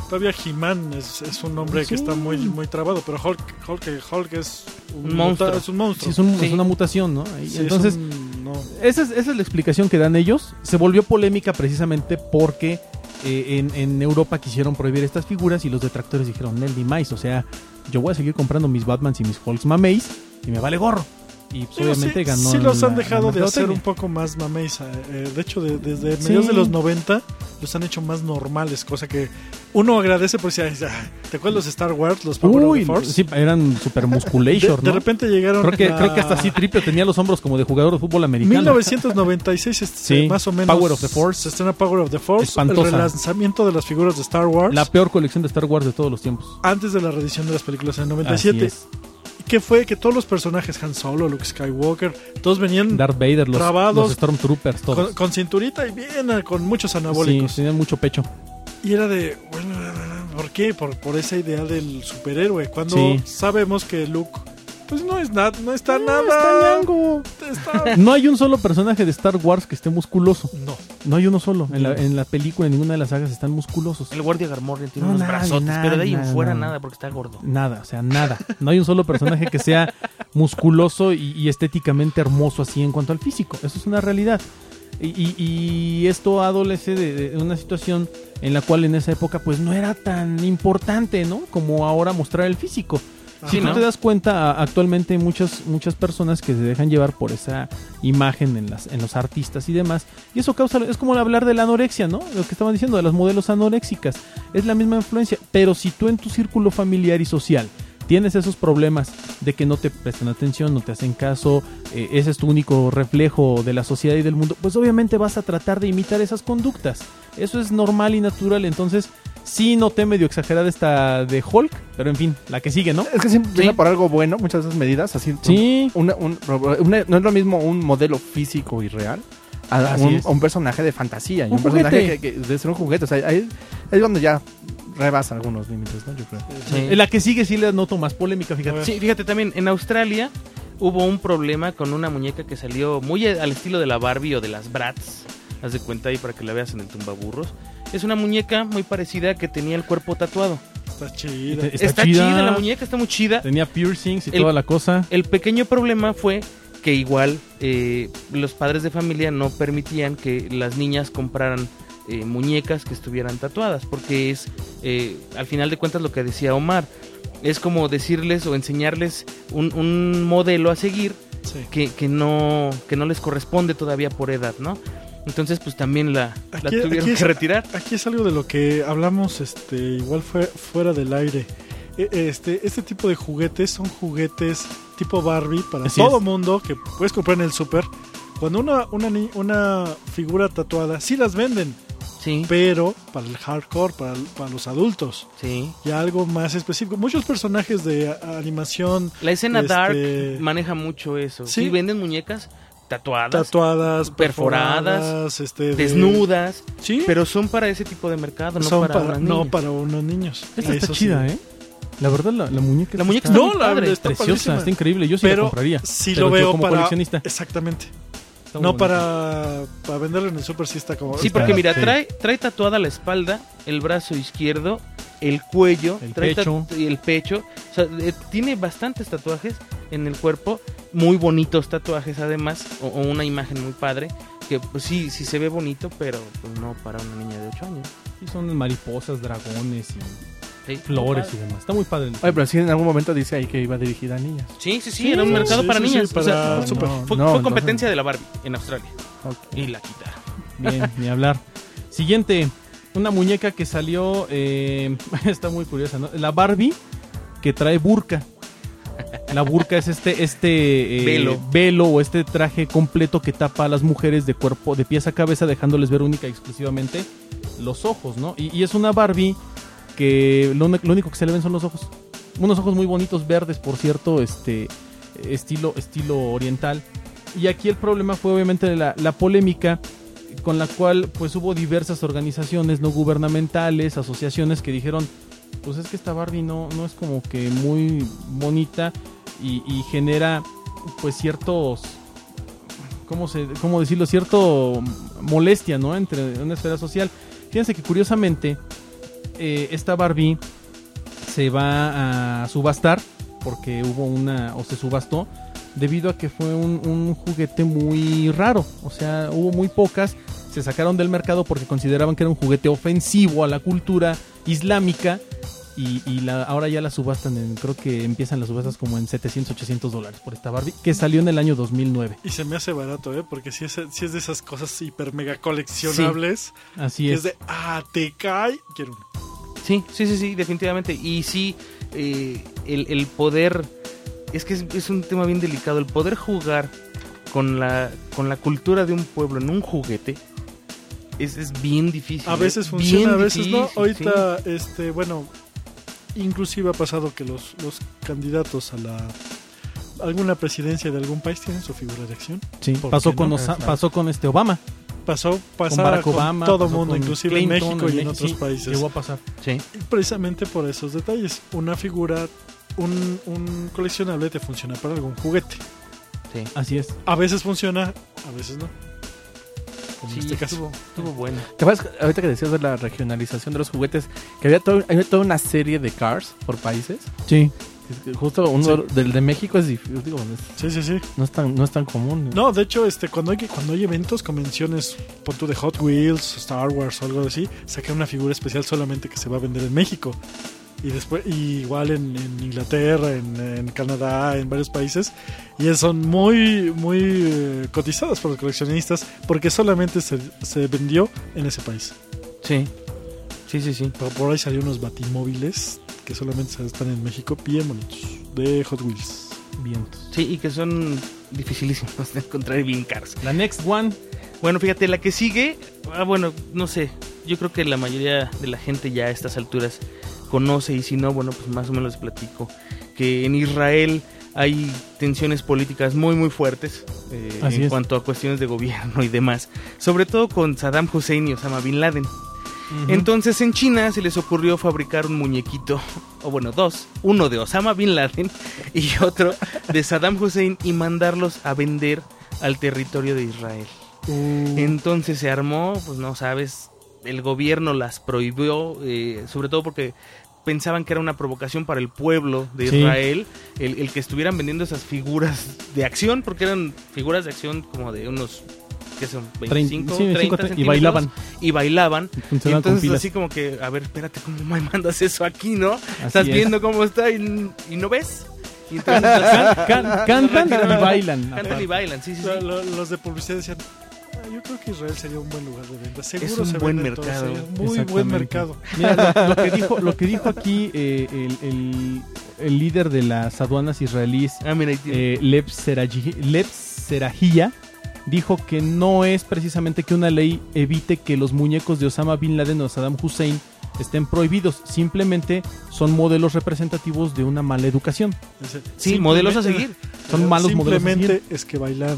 Todavía He-Man es, es un nombre que está muy, muy trabado, pero Hulk, Hulk, Hulk es Un monstruo. muta- Es un monstruo. Sí, es, un- Sí. es una mutación, ¿no? Es Entonces, un- no. esa, es, esa es la explicación que dan ellos. Se volvió polémica precisamente porque eh, en, en Europa quisieron prohibir estas figuras y los detractores dijeron, Nelly Mais, o sea, yo voy a seguir comprando mis Batmans y mis Hulks mameis y me vale gorro. Y pues, Digo, obviamente sí, ganó. sí los la- han dejado de hacer un poco más mameis. eh, eh, de hecho, de- desde Sí. mediados de los 90 los han hecho más normales, cosa que uno agradece porque si, ¿te acuerdas los Star Wars, los Power of Uy, the Force? sí, eran super de, musculator, de ¿no? repente llegaron Creo que, a creo que hasta así Tripio tenía los hombros como de jugador de fútbol americano. 1996 este, Sí, más o menos Power of the Force. se estrena Power of the Force Espantosa. el relanzamiento de las figuras de Star Wars La peor colección de Star Wars de todos los tiempos. antes de la reedición de las películas en el Así 97 es. Que fue que todos los personajes Han Solo, Luke Skywalker, todos venían Darth Vader, los, Trabados. los Stormtroopers, todos. con, con cinturita y bien eh, con muchos sí, anabólicos. tenían mucho pecho. Y era de, bueno, ¿por qué? Por, por esa idea del superhéroe. Cuando Sí. sabemos que Luke, pues no es nada, no está No, nada. está ñango. está- No hay un solo personaje de Star Wars que esté musculoso. no. No hay uno solo. En la, en la película, en ninguna de las sagas están musculosos. El guardia Garmorian tiene No, unos nada, brazotes, nada, pero de ahí en nada, fuera nada. nada porque está gordo. Nada, o sea, nada. No hay un solo personaje que sea musculoso y, y estéticamente hermoso así en cuanto al físico. Eso es una realidad. Y, y- y esto adolece de, de una situación en la cual en esa época pues no era tan importante, ¿no? Como ahora mostrar el físico. Si Sí, tú ¿no? te das cuenta, actualmente hay muchas, muchas personas que se dejan llevar por esa imagen en, las, en los artistas y demás. Y eso causa, es como hablar de la anorexia, ¿no? Lo que estaban diciendo, de las modelos anoréxicas. Es la misma influencia. Pero si tú en tu círculo familiar y social tienes esos problemas de que no te prestan atención, no te hacen caso, eh, ese es tu único reflejo de la sociedad y del mundo, pues obviamente vas a tratar de imitar esas conductas. Eso es normal y natural, entonces sí noté medio exagerada esta de Hulk, pero en fin, la que sigue, ¿no? Es que siempre empieza por algo bueno, muchas de esas medidas, así. Sí, una- un- una- no es lo mismo un modelo físico y real a Así un, es. a un personaje de fantasía. y Un un, personaje juguete. que, que debe ser un juguete. O sea, ahí, es donde ya rebasa algunos límites, ¿no? Yo creo. Sí. la que sigue sí le noto más polémica, fíjate. Sí, fíjate también, en Australia hubo un problema con una muñeca que salió muy al estilo de la Barbie o de las Bratz. Haz de cuenta ahí para que la veas en el tumbaburros. Es una muñeca muy parecida que tenía el cuerpo tatuado. Está chida. Está Está, chida. chida. la muñeca, está muy chida. Tenía piercings y El- toda la cosa. El pequeño problema fue que igual eh, los padres de familia no permitían que las niñas compraran eh, muñecas que estuvieran tatuadas, porque es, eh, al final de cuentas, lo que decía Omar, es como decirles o enseñarles un, un modelo a seguir Sí. que, que no, que no les corresponde todavía por edad, ¿no? Entonces, pues también la, tuvieron es- que retirar. Aquí es algo de lo que hablamos, este, igual fue fuera del aire. E- Este, este tipo de juguetes son juguetes tipo Barbie para Así todo es. mundo que puedes comprar en el super. Cuando una, una, una figura tatuada, sí las venden. Sí, pero para el hardcore, para, para los adultos. sí. Ya algo más específico. Muchos personajes de a- animación La escena Este- dark maneja mucho eso. Sí. Sí, venden muñecas tatuadas, tatuadas, perforadas, perforadas, este, de- desnudas, Sí, pero son para ese tipo de mercado, no son para, no para unos niños. Esta está chida, sí. ¿eh? La verdad, la, la muñeca La muñeca está está No, padre. está preciosa, padrísima. está increíble. Yo sí la compraría. sí Pero lo yo veo como para coleccionista. exactamente. No para, para venderlo en el super sí está como Sí, está- porque mira, Sí. trae, trae tatuada la espalda, el brazo izquierdo, el cuello, El trae pecho. y el pecho. O sea, eh, tiene bastantes tatuajes en el cuerpo, muy bonitos tatuajes además, o, o una imagen muy padre, que pues sí, sí se ve bonito, pero pues, no para una niña de 8 años. Sí, son mariposas, dragones y Sí, flores y demás. Está muy padre. el- Oye, pero sí en algún momento dice ahí que iba dirigida a niñas. Sí, sí, sí, era un mercado sí, para sí, sí, niñas. o sea, para fue- super. no, fue, no, fue entonces- competencia de la Barbie en Australia. Ok. Y la quitaron. Bien, ni hablar. Siguiente, una muñeca que salió, eh, está muy curiosa, ¿no? La Barbie que trae burka. La burka es este, este eh, Velo. velo o este traje completo que tapa a las mujeres de cuerpo, de pies a cabeza, dejándoles ver única y exclusivamente los ojos, ¿no? Y, y es una Barbie que lo, lo único que se le ven son los ojos. Unos ojos muy bonitos, verdes, por cierto, este estilo, estilo oriental. Y aquí el problema fue obviamente la, la polémica con la cual pues hubo diversas organizaciones no gubernamentales, asociaciones que dijeron, pues es que esta Barbie no, no es como que muy bonita y, y genera pues ciertos, ¿cómo, se, ¿cómo decirlo? Cierto molestia, ¿no? Entre una esfera social. Fíjense que curiosamente eh, esta Barbie se va a subastar porque hubo una, o se subastó, debido a que fue un, un juguete muy raro. O sea, hubo muy pocas, se sacaron del mercado porque consideraban que era un juguete ofensivo a la cultura islámica. Y, y la, ahora ya la subastan, en, creo que empiezan las subastas como en 700, 800 dólares por esta Barbie, que salió en el año 2009. Y se me hace barato, ¿eh? Porque si es, sí es de esas cosas hiper mega coleccionables. Así que es. es de, ah, te cae. Quiero una. Sí, sí, sí, sí, definitivamente. Y sí, eh, el, el poder, es que es, es un tema bien delicado, el poder jugar con la, con la cultura de un pueblo en un juguete es, es bien difícil. A ¿eh? veces Bien funciona, a veces no. Ahorita, este, bueno, inclusive ha pasado que los, los candidatos a la alguna presidencia de algún país tienen su figura de acción. Sí, ¿por pasó con, no? Osa- pasó con este Obama, Pasó, Barack con Obama, todo el mundo, inclusive Clinton, en México y en México, otros sí, países. Llegó a pasar. Sí. Precisamente por esos detalles. Una figura, un, un coleccionable te funciona para algún juguete. Sí, Así es. A veces funciona, a veces no. Como sí en este caso. estuvo, estuvo bueno. ¿Te acuerdas ahorita que decías de la regionalización de los juguetes? Que había, todo- había toda una serie de cars por países. Sí. Es que Justo uno del de México es difícil, digo, es- Sí, sí, sí. no, es tan, no es tan común. No, de hecho, este, cuando hay cuando hay eventos, convenciones, pon tú de Hot Wheels, Star Wars o algo así, sacan una figura especial solamente que se va a vender en México. Y después, y igual en, en Inglaterra, en, en Canadá, en varios países. Y son muy, muy eh, cotizadas por los coleccionistas porque solamente se, se vendió en ese país. Sí, sí, sí, sí. Por, por ahí salieron unos batimóviles que solamente se están en México, bien bonitos, de Hot Wheels. Vientos. Sí, y que son dificilísimos de encontrar y bien caros. La next one. Bueno, fíjate, la que sigue, ah, bueno, no sé, yo creo que la mayoría de la gente ya a estas alturas conoce y si no, bueno, pues más o menos les platico que en Israel hay tensiones políticas muy muy fuertes eh, en es. cuanto a cuestiones de gobierno y demás, sobre todo con Saddam Hussein y Osama Bin Laden. Entonces en China se les ocurrió fabricar un muñequito, o bueno, dos, uno de Osama Bin Laden y otro de Saddam Hussein y mandarlos a vender al territorio de Israel. Entonces se armó, pues no sabes, el gobierno las prohibió, eh, sobre todo porque pensaban que era una provocación para el pueblo de Sí. Israel el, el que estuvieran vendiendo esas figuras de acción, porque eran figuras de acción como de unos, ¿qué son? 25, Trein- sí, 30 cinco- y centímetros, bailaban. Y bailaban. Y entonces así como que, a ver, espérate, ¿cómo me mandas eso aquí, no? Así Estás es. viendo cómo está y, y no ves. Y entonces, las- Can- cantan y bailan. Cantan y bailan, sí, sí, sí. Lo- lo- los de publicidad decían, "Ah, yo creo que Israel sería un buen lugar de venta. Seguro Es un se buen mercado. muy buen mercado. Mira, lo, lo que dijo, lo que dijo aquí eh, el, el- el líder de las aduanas israelíes, Ah, mira, eh, Lev Serajia, dijo que no es precisamente que una ley evite que los muñecos de Osama Bin Laden o Saddam Hussein estén prohibidos, simplemente son modelos representativos de una mala educación. Sí, modelos a seguir. Son malos modelos Simplemente es que bailan.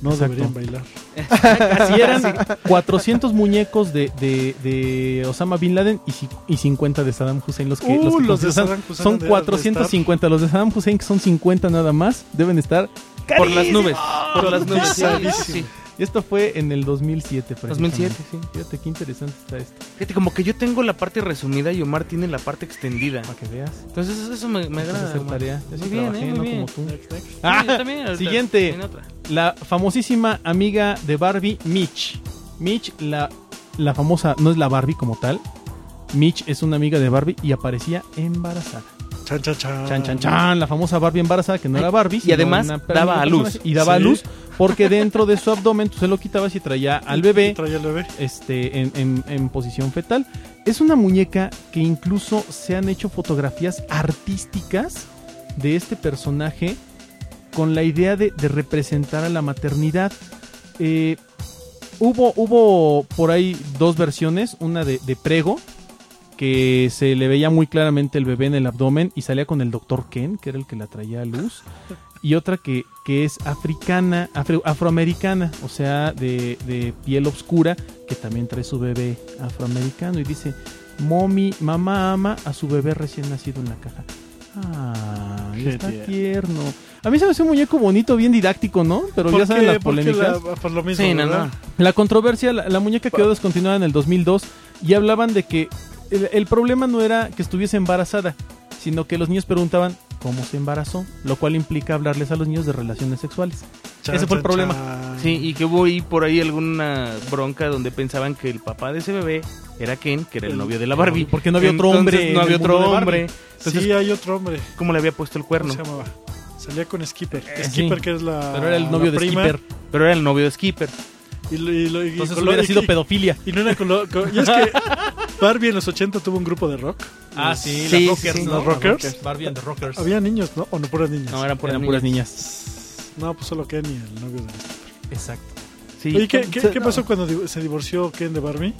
No Exacto. deberían bailar. Si eran 400 muñecos de, de, de Osama Bin Laden y, y 50 de Saddam Hussein. Los que, Uh, los que los de Saddam Hussein son deben de 450. Los de Saddam Hussein, que son 50 nada más, deben estar Por las nubes. Por las nubes. sí, Pesadísimo. sí. Y esto fue en el 2007. 2007, precisamente. Fíjate qué interesante está esto. Fíjate, como que yo tengo la parte resumida y Omar tiene la parte extendida. Para que veas. Entonces eso- me, agrada. hacer tarea. Yo Muy bien, trabajé, eh, no muy bien. como tú. Ah, yo también, ahorita siguiente. La famosísima amiga de Barbie, Mitch. Mitch, la, la famosa, no es la Barbie como tal. Mitch es una amiga de Barbie y aparecía embarazada. Chan, chan, chan. Chan, chan, chan, la famosa Barbie embarazada que no era Barbie. Y además daba a luz. Y daba a luz porque dentro de su abdomen tú se lo quitabas y traía al bebé Traía al bebé. este, en, en- en posición fetal. Es una muñeca que incluso se han hecho fotografías artísticas de este personaje con la idea de, de representar a la maternidad. Eh, hubo, hubo por ahí dos versiones, una de, de Prego, que se le veía muy claramente el bebé en el abdomen y salía con el doctor Ken, que era el que la traía a luz, y otra que, que es africana, afro- afroamericana, o sea, de, de piel oscura, que también trae su bebé afroamericano y dice, mommy, mamá ama a su bebé recién nacido en la caja. Ah, Qué está tierno. tierno. A mí se me hace un muñeco bonito, bien didáctico, ¿no? Pero ya saben las ¿Por qué polémicas. la- por lo mismo, Sí, no. La controversia, la, la muñeca quedó descontinuada en el 2002 y hablaban de que el, el problema no era que estuviese embarazada, sino que los niños preguntaban cómo se embarazó, lo cual implica hablarles a los niños de relaciones sexuales. Chan, Ese fue el problema. chan. Sí, y que hubo ahí por ahí alguna bronca donde pensaban que el papá de ese bebé era Ken, que era el El- novio de la Barbie. Porque no había otro Entonces, hombre No había otro hombre. Entonces, sí, hay otro hombre. ¿cómo le había puesto el ¿Cómo cuerno? se llamaba? Salía con Skipper. Eh, Skipper, sí. que es la. Pero era el novio de prima. Skipper. Pero era el novio de Skipper. Y, lo- y lo- y Entonces con lo- hubiera y- sido y- pedofilia. Y no era con lo- con- y es que Barbie en los 80 tuvo un grupo de rock. Ah, sí, Sí, las rockers, sí, ¿no? los rockers. Barbie and the rockers. Había niños, ¿no? O no puras niñas. No, eran puras Eran niñas. puras niñas. No, pues solo Ken y el novio de. Exacto. Sí. Oye, ¿qué, qué, se- qué no. pasó cuando di- se divorció Ken de Barbie?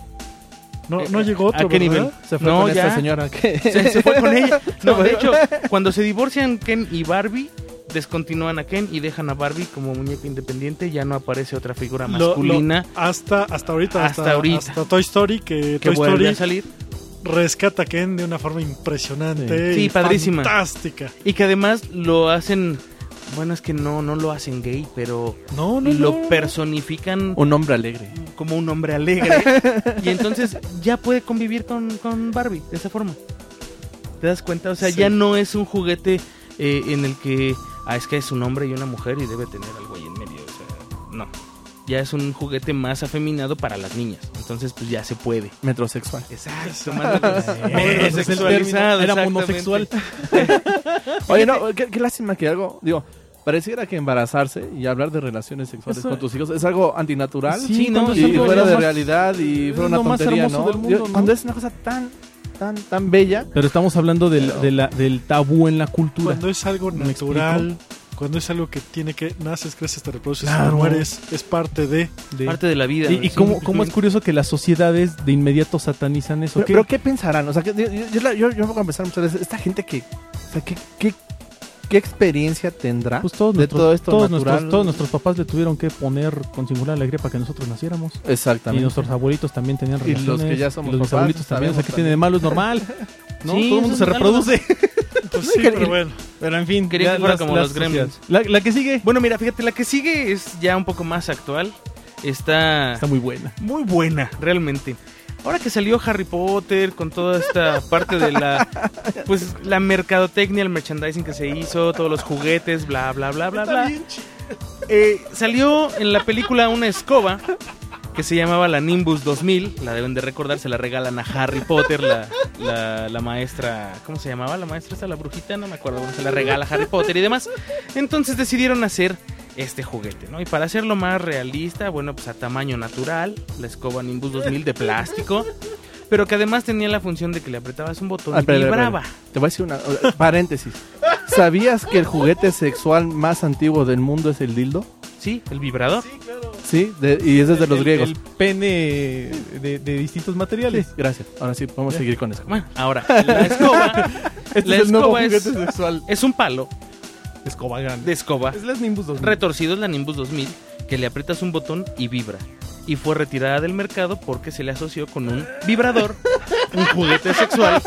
No, Eh, no llegó otro, ¿a qué ¿verdad? nivel? Se fue No, con ya. esta señora que... se, se fue con ella. No, de hecho, cuando se divorcian Ken y Barbie, descontinúan a Ken y dejan a Barbie como muñeca independiente. Ya no aparece otra figura Lo- lo- masculina hasta, hasta ahorita. Hasta Hasta, ahorita. hasta Toy Story, que, que Toy vuelve Story a salir. rescata a Ken de una forma impresionante. Sí. y Sí, padrísima. Fantástica. Y que además lo hacen. Bueno, es que no, no lo hacen gay, pero No, no, lo no. personifican Un hombre alegre. como un hombre alegre. y entonces ya puede convivir con, con Barbie de esa forma. ¿Te das cuenta? O sea, Sí. ya no es un juguete eh, en el que. Ah, es que es un hombre y una mujer y debe tener algo ahí en medio. O sea, no. Ya es un juguete más afeminado para las niñas. Entonces, pues ya se puede. Metrosexual. Exacto, Ese es el sexualizado. término. Era monosexual. Oye, no, qué, qué lástima que algo, digo, pareciera que embarazarse y hablar de relaciones sexuales Eso- con tus hijos es algo antinatural Sí, no, y fuera de realidad y fuera una tontería, ¿no? mundo, ¿no? Cuando es una cosa tan, tan, tan bella, Pero estamos hablando del, Pero- de la- del tabú en la cultura. Cuando es algo ¿Me natural, cuando es algo que tiene que naces, creces, te reproduces, Claro. mueres, es parte de. De- Parte de la vida. y y cómo, cómo es curioso que las sociedades de inmediato satanizan eso. pero, ¿Qué? pero ¿qué pensarán? O sea, que, yo, yo, yo, yo me pongo a pensar muchas veces, esta gente que, o sea, ¿qué, qué, qué experiencia tendrá Pues todos, de nuestros, todo esto todos, natural? nuestros, todos nuestros papás le tuvieron que poner con singular alegría para que nosotros naciéramos. Y Exactamente. nuestros abuelitos también tenían Y los relaciones. que ya somos y los papás, abuelitos también. O sea, que tiene de malo? Es normal. ¿no? Sí, Todo el mundo se reproduce. Pues sí, y pero bueno. Pero en fin. Quería que fuera las- como las los Gremlins. La, la que sigue Bueno, mira, fíjate, la que sigue es ya un poco más actual. Está, está muy buena. muy buena, realmente. Ahora que salió Harry Potter con toda esta parte de la pues la mercadotecnia, el merchandising que se hizo, todos los juguetes, bla bla bla bla bla. Eh, salió en la película una escoba que se llamaba la Nimbus 2000, la deben de recordar, se la regalan a Harry Potter, la, la, la maestra, ¿cómo se llamaba? La maestra esta, la brujita, no me acuerdo, bueno, se la regala a Harry Potter y demás. Entonces decidieron hacer este juguete, ¿no? Y para hacerlo más realista, bueno, pues a tamaño natural, la escoba Nimbus 2000 de plástico, pero que además tenía la función de que le apretabas un botón Ah, y espera, espera, vibraba. espera. Te voy a decir una paréntesis. ¿Sabías que el juguete sexual más antiguo del mundo es el dildo? Sí, el vibrador. Sí, de- y es desde los griegos. El pene de, de distintos materiales. Sí, gracias. Ahora sí, podemos seguir con eso. Bueno, ahora, la escoba, Este la es el nuevo escoba es, sexual. es un palo Escoba grande. de escoba Es las Nimbus 2000. retorcido, es la Nimbus 2000, que le aprietas un botón y vibra. Y fue retirada del mercado porque se le asoció con un vibrador, un juguete sexual,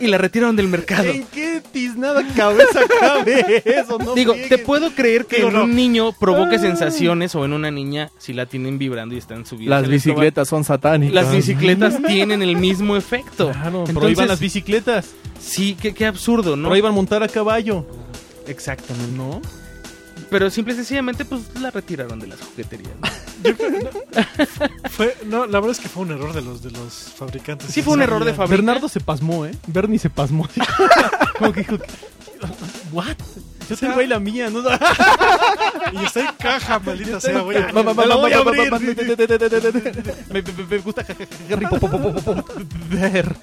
y la retiraron del mercado. ¿En qué tiznada cabeza cabe eso? No Digo, friegues. te puedo creer que Digo, en no. un niño provoque Ah. sensaciones o en una niña si la tienen vibrando y están subidas. Las la bicicletas son satánicas. Las bicicletas tienen el mismo efecto. Claro, Entonces, prohíban las bicicletas. Sí, qué, qué absurdo, ¿no? Prohíban montar a caballo. Exactamente. ¿No? Pero simple y sencillamente, pues la retiraron de las jugueterías. ¿no? Fue, no, la verdad es que fue un error de los de los fabricantes. Sí fue un error de fábrica. Bernardo se pasmó, ¿eh? Bernie se pasmó. Como que dijo, ¿what? Yo tengo ahí la mía, ¿no? Y está en caja, maldita sea, güey. Me la va, voy a va, va, abrir. va, Me, me- me gusta Harry Potter.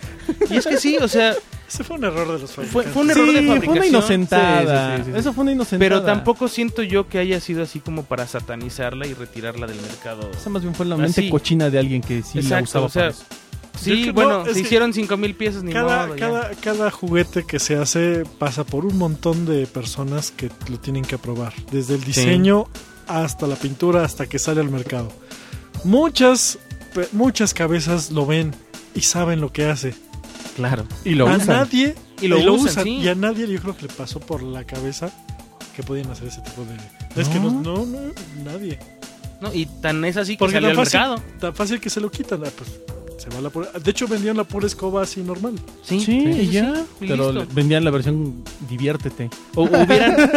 Y es que sí, o sea, Ese fue un error de los fue, fabricantes. fue un error de Sí, fue una fabricación. inocentada. Sí, sí, sí, sí. Eso fue una inocentada. Pero tampoco siento yo que haya sido así como para satanizarla y retirarla del mercado. Esa más bien fue la mente Así. cochina de alguien que sí la Exacto, usaba o sea, para eso. Sí, Yo creo- bueno, no, es se que hicieron cinco mil piezas ni Cada, modo. cada, cada juguete que se hace pasa por un montón de personas que lo tienen que aprobar. Desde el diseño hasta la pintura, hasta que sale al mercado. Muchas, muchas cabezas lo ven y saben lo que hace. Claro. Y lo a usan. nadie Y lo usan, sí. Y a nadie yo creo que le pasó por la cabeza que podían hacer ese tipo de... Es que no, no, no, nadie. No, y tan es así que Porque tan al fácil, mercado. tan fácil que se lo quitan. ah, Pues, se va la pura- De hecho, vendían la pura escoba así normal. Sí, Sí, y ya. y Pero listo. vendían la versión diviértete. O hubieran.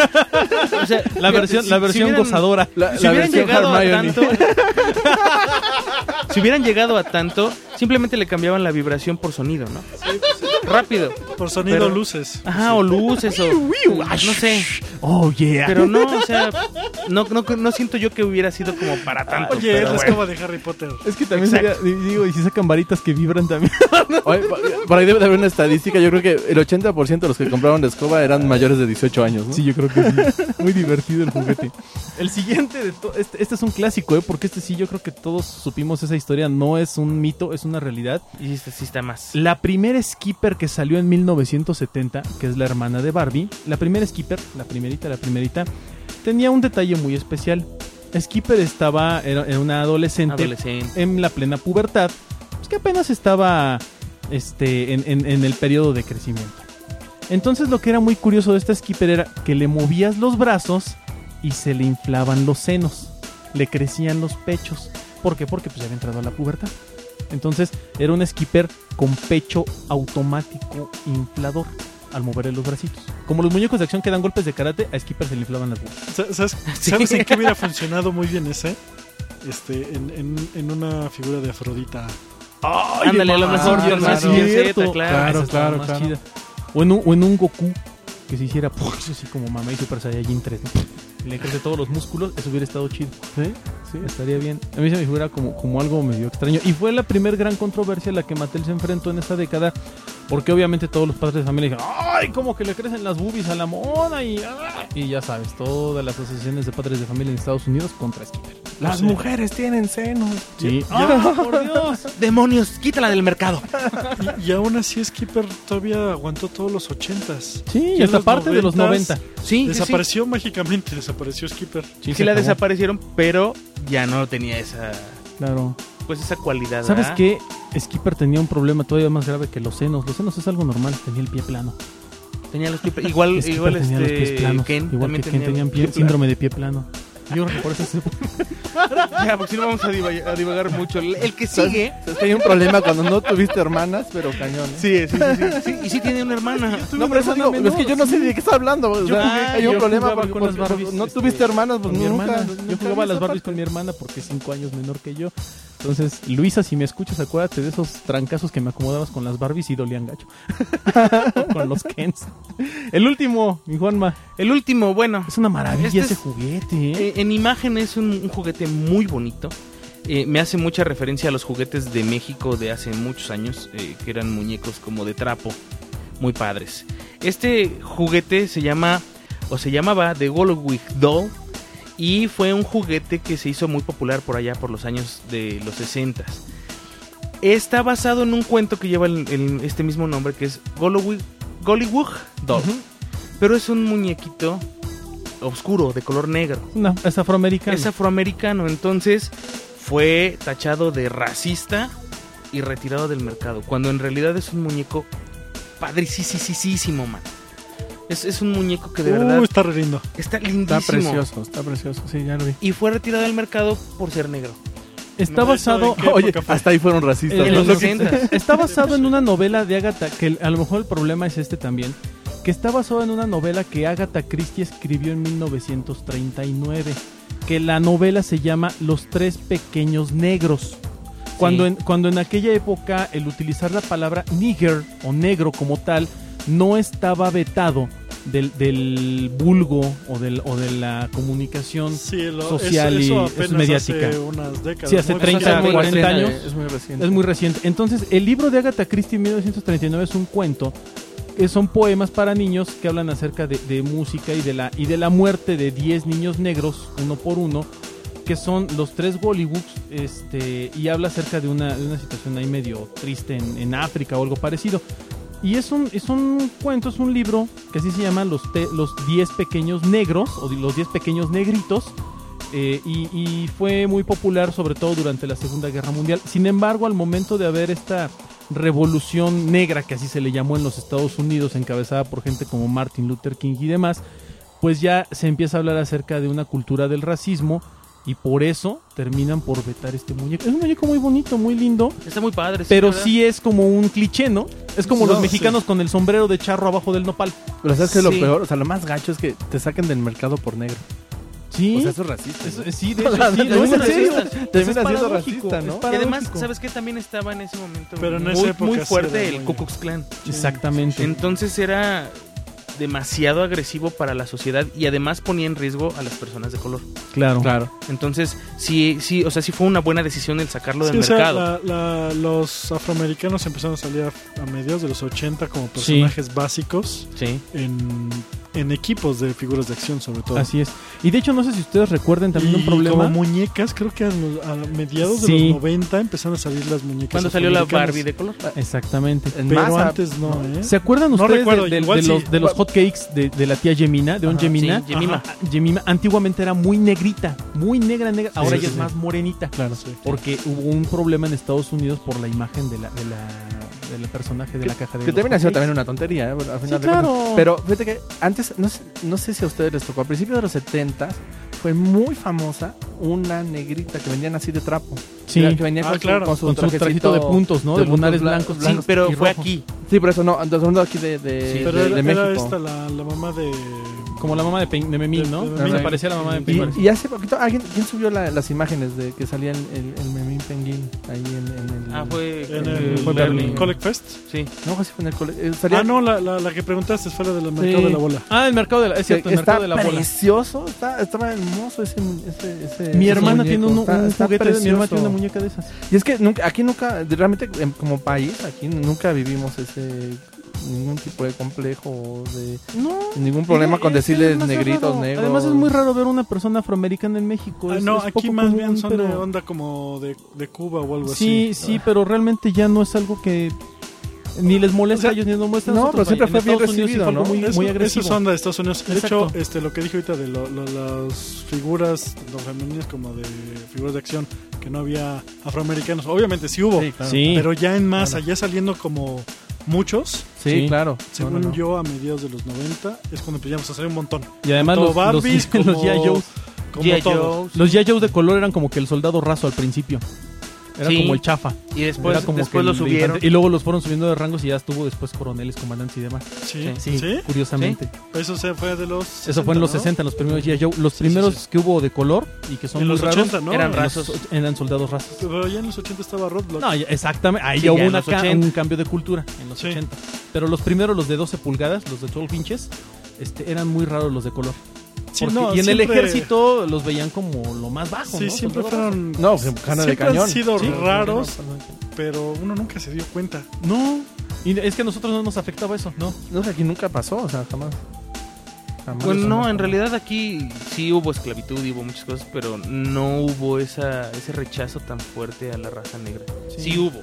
o sea, La versión, si- la si versión hubieran- gozadora. La, Si la hubieran versión llegado a tanto. si hubieran llegado a tanto, simplemente le cambiaban la vibración por sonido, ¿no? Rápido. Por sonido, Pero- luces. Ajá, o luces, o. No sé. Oh, yeah. Pero no, o sea, no, no, no siento yo que hubiera sido como para tanto. Oye, pero es la bueno. escoba de Harry Potter. es que también sería, digo, y si sacan varitas que vibran también. Oye, por- ahí debe de haber una estadística. Yo creo que el 80% de los que compraron la escoba eran mayores de 18 años, ¿no? Sí, yo creo que sí. Muy divertido el juguete. El siguiente de este, este es un clásico, ¿eh? Porque este sí, yo creo que todos supimos esa historia. No es un mito, es una realidad. Y este sí está más. La primera Skipper que salió en 1970, que es la hermana de Barbie, la primera Skipper, la primerita, la primerita, tenía un detalle muy especial. Skipper estaba, era, una adolescente, Adolescente. en la plena pubertad, pues que apenas estaba este, en, en- en el periodo de crecimiento. Entonces lo que era muy curioso de esta Skipper era que le movías los brazos y se le inflaban los senos, le crecían los pechos. ¿Por qué? Porque pues había entrado a la pubertad. Entonces era un skipper con pecho automático inflador al moverle los bracitos. Como los muñecos de acción que dan golpes de karate, a skipper se le inflaban las. Sa- ¿Sabes, ¿sabes en qué hubiera funcionado muy bien ese? Este, en, en, en una figura de Afrodita. Ándale, a lo Ah, mejor claro. más Z, Cierto. claro. Claro, más claro. chida. O en, un, o en un Goku que se hiciera pues, así como Mamá y Super Saiyajin 3. ¿no? Le crece todos los músculos, eso hubiera estado chido. Sí, sí. Estaría bien. A mí se me figura como, como algo medio extraño. Y fue la primer gran controversia a la que Mattel se enfrentó en esta década. Porque obviamente todos los padres de familia dijeron, ¡ay! Como que le crecen las boobies a la moda y... ah". Y ya sabes, todas las asociaciones de padres de familia en Estados Unidos contra Skipper. Las Sí. mujeres tienen senos. Sí. ¡Ah, por Dios! Demonios, quítala del mercado. Y, y aún así Skipper todavía aguantó todos los ochentas. Sí, y hasta parte de los 90s 90. Sí. Desapareció mágicamente, desapareció Skipper. Sí, Sí la acabó. desaparecieron, pero ya no tenía esa Claro. pues esa cualidad. ¿Sabes ¿verdad? qué? Skipper tenía un problema todavía más grave que los senos. Los senos es algo normal, tenía el pie plano. Tenía los pies igual Skipper igual tenía los pies este planos. Ken igual que Ken tenía pie- síndrome de pie plano. Yo creo que por eso se... Ya, porque si no vamos a divagar, a divagar mucho. El, que sigue Es que hay un problema cuando no tuviste hermanas, pero cañón. ¿eh? Sí, sí, sí, sí, sí, y sí tiene una hermana. No, pero eso digo, es que yo no sé de qué está hablando. o Yo sea, jugué- hay un yo problema porque, con las Barbies, no este, tuviste hermanas, pues con mi nunca, hermana. nunca Yo jugaba a las Barbies con mi hermana porque es cinco años menor que yo. Entonces, Luisa, si me escuchas, acuérdate de esos trancazos que me acomodabas con las Barbies y dolían gacho. con los Kens. El último, mi Juanma. El último, bueno, Es una maravilla Este ese es- juguete, ¿eh? eh, en imagen es un, un juguete muy bonito. Eh, me hace mucha referencia a los juguetes de México de hace muchos años, eh, que eran muñecos como de trapo, muy padres. Este juguete se llama, o se llamaba The Goldwig Doll, Y fue un juguete que se hizo muy popular por allá por los años de los 60. Está basado en un cuento que lleva el- el- este mismo nombre que es Gollywog Dog. Pero es un muñequito oscuro, de color negro. No, es afroamericano. Es afroamericano, entonces fue tachado de racista y retirado del mercado. Cuando en realidad es un muñeco padricísimo, man. Es, es un muñeco que de verdad Uh, está re lindo. está lindísimo. Está precioso, está precioso. Sí, ya lo vi. Y fue retirado del mercado por ser negro. Está No, basado... ¿en qué Oye, fue? hasta ahí fueron racistas. En ¿no? los Lo que- 60. Está basado en una novela de Agatha, que el- a lo mejor el problema es este también, que está basado en una novela que Agatha Christie escribió en 1939, que la novela se llama Los tres pequeños negros. Cuando, Sí. en, cuando en aquella época el utilizar la palabra nigger o negro como tal no estaba vetado del, del vulgo o, del, o de la comunicación. Sí, lo, social eso, y eso es apenas mediática. Hace unas décadas. Sí, hace ¿no? 30, Eso es muy 40 reciente. años. Es muy reciente. Es muy reciente. Entonces, el libro de Agatha Christie en 1939 es un cuento. que son poemas para niños que hablan acerca de, de música y de, la, y de la muerte de 10 niños negros, uno por uno, que son los tres Gollywoods, este, y habla acerca de una, de una situación ahí medio triste en, en África o algo parecido. Y es un, es un cuento, es un libro que así se llama Los, te- los 10 pequeños negros, o los 10 pequeños negritos, eh, y fue muy popular sobre todo durante la Segunda Guerra Mundial. Sin embargo, al momento de haber esta revolución negra, que así se le llamó en los Estados Unidos, encabezada por gente como Martin Luther King y demás, pues ya se empieza a hablar acerca de una cultura del racismo y por eso terminan por vetar este muñeco. Es un muñeco muy bonito, muy lindo, Está muy padre. pero ¿verdad? sí es como un cliché, ¿no? Es como No, los mexicanos con el sombrero de charro abajo del nopal. Pero ¿sabes qué es lo Sí. peor? O sea, lo más gacho es que te saquen del mercado por negro. Sí, O sea, eso es racista. Eso- ¿no? sí, de hecho, sí, no, es racista. Termina es siendo racista, ¿no? es Y además. ¿sabes qué? También estaba en ese momento Pero en muy, esa época muy fuerte el Ku Klux Klan. Exactamente. Entonces era demasiado agresivo para la sociedad y además ponía en riesgo a las personas de color. claro. Claro. Entonces, sí, sí, o sea, sí fue una buena decisión el sacarlo Sí, del o sea, mercado. la- la- los afroamericanos empezaron a salir a, a mediados de los 80 como personajes básicos Sí. en, en equipos de figuras de acción, sobre todo. Así es. Y de hecho, no sé si ustedes recuerden también y un problema. como muñecas, creo que a, los- a mediados de los 90 empezaron a salir las muñecas. Cuando salió la. Barbie de color. Exactamente. En Pero masa, antes no, ¿eh? ¿Se acuerdan No ustedes recuerdo, de, de- igual de sí. los, de los hotcakes de, de la tía Gemina, de Ajá. Gemina? Sí. Ajá. Gemima antiguamente era muy negrita, muy negra, negra. Ahora sí, ya sí. es más morenita. Claro, sí. Porque hubo un problema en Estados Unidos por la imagen de la, de la, del personaje de la caja de Que termina siendo hotcakes. también una tontería, ¿eh? Bueno, al Sí, final de claro. cuentas. Pero fíjate que antes, no sé, no sé si a ustedes les tocó, a principios de los 70 fue muy famosa una negrita que vendían así de trapo. Sí. Que venía Ah, con, claro. su, con su Con su trajecito de puntos, ¿no? De, puntos lunares blan- blancos, Sí, blancos pero y fue rojos. aquí. Sí, por eso no, entonces hablando aquí de, de, Sí, de- Pero de era, era México. esta la, la mamá de... Como la mamá de, Pe- de Memín, ¿no? de Se Memín. parecía a la mamá de Memín. Y, y hace poquito, ¿alguien, ¿quién subió la- las imágenes de que salía el, el, el Memín Penguin ahí en, en el... Ah, fue. En el, fue. Collect Fest. Sí. No, fue así fue en el cole- eh, Ah, no, la, la, la que preguntaste fue la del mercado Sí. de la bola. Ah, el mercado de la, es cierto, el mercado de la bola. precioso, está, estaba hermoso ese, ese, ese- Mi ese hermana muñeco, tiene un, está- un está juguete, mi hermana tiene una muñeca de esas. Y es que nunca, aquí nunca, realmente em, como país, aquí nunca vivimos ese ningún tipo de complejo de No. ningún problema Es- con es decirles negritos, raro. negros. Además es muy raro ver una persona afroamericana en México. Ah, Es- no, es aquí poco más común, bien son de onda como de, de Cuba o algo Sí, así. sí, pero realmente ya no es algo que ni les molesta O sea, a ellos ni nos molesta a no, pero siempre fue En bien sí recibido, fue ¿no? muy, eso agresivo. es onda de Estados Unidos. De Exacto. hecho, este, lo que dije ahorita de lo- lo- las figuras, tanto femeninas como de figuras de acción, que no había afroamericanos. Obviamente sí hubo, Sí, claro. Sí. pero ya en masa, Claro. ya saliendo como muchos, Sí, Sí. claro. según No, no, no. yo, a mediados de los 90, es cuando empezamos a salir un montón. Y además Tanto los, los, Barbies los como- G.I. Joes. Como G.I. Joes. Los G.I. Joes de color eran como que el soldado raso al principio. Era Sí. como el chafa. Y después, como después lo subieron. infante- Y luego los fueron subiendo de rangos y ya estuvo después coroneles, comandantes y demás. Sí, Sí, sí. curiosamente. Eso se fue de los. Eso fue en los 60, los primeros G.I. Joe. Los Sí, primeros sí, sí. que hubo de color y que son En muy los raros 80, ¿no? eran rasos. los- eran soldados rasos. Pero ya en los 80 estaba Roadblock. No, ya- exactamente. Ahí Sí, ya hubo una ca- 80. un cambio de cultura en los Sí. 80. Pero los primeros, los de 12 pulgadas, los de 12 inches, este, eran muy raros los de color. Sí, Porque- no, y en el ejército los veían como lo más bajo. Sí, ¿no? siempre fueron. No, pues, cana de cañón. han sido Sí. raros, pero uno nunca se dio cuenta. No. Y es que a nosotros no nos afectaba eso, ¿no? No, aquí nunca pasó, o sea, jamás. jamás Bueno, eso no, en realidad aquí sí hubo esclavitud y hubo muchas cosas, pero no hubo esa, ese rechazo tan fuerte a la raza negra. Sí. Sí, hubo,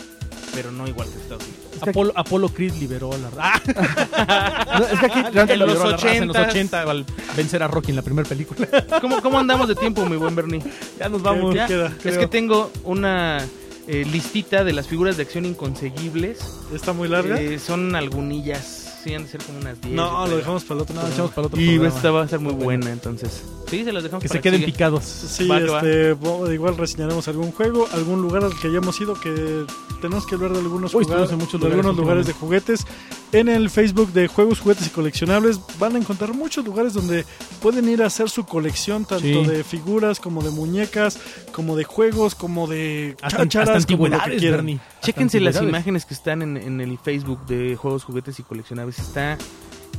pero no igual que Estados Unidos. Apolo, Apolo Creed liberó a la ¡Ah! No, es que aquí En lo los liberó la raza. en los 80s. 80 al vencer a Rocky en la primera película. ¿Cómo, cómo andamos de tiempo, mi buen Bernie? ya nos ¿Qué- vamos. Ya, queda? es Creo. que tengo una eh, listita de las figuras de acción inconseguibles. ¿Está muy larga? Eh, son algunillas, sí, han de ser como unas 10. no, lo creo. dejamos para el otro. No, programa. echamos para el otro Y programa. esta va a ser muy Está buena, entonces. Sí, se las dejamos Que para se queden picados. Sí, Va va. este, bo- igual reseñaremos algún juego, algún lugar al que hayamos ido que tenemos que hablar de algunos, Uy, estuvimos en muchos de lugares algunos lugares de juguetes. En el Facebook de Juegos, Juguetes y Coleccionables van a encontrar muchos lugares donde pueden ir a hacer su colección, tanto Sí. de figuras como de muñecas, como de juegos, como de Hasta, chácharas, hasta como lo que quieran. Chéquense las imágenes que están en, en el Facebook de Juegos, Juguetes y Coleccionables. Está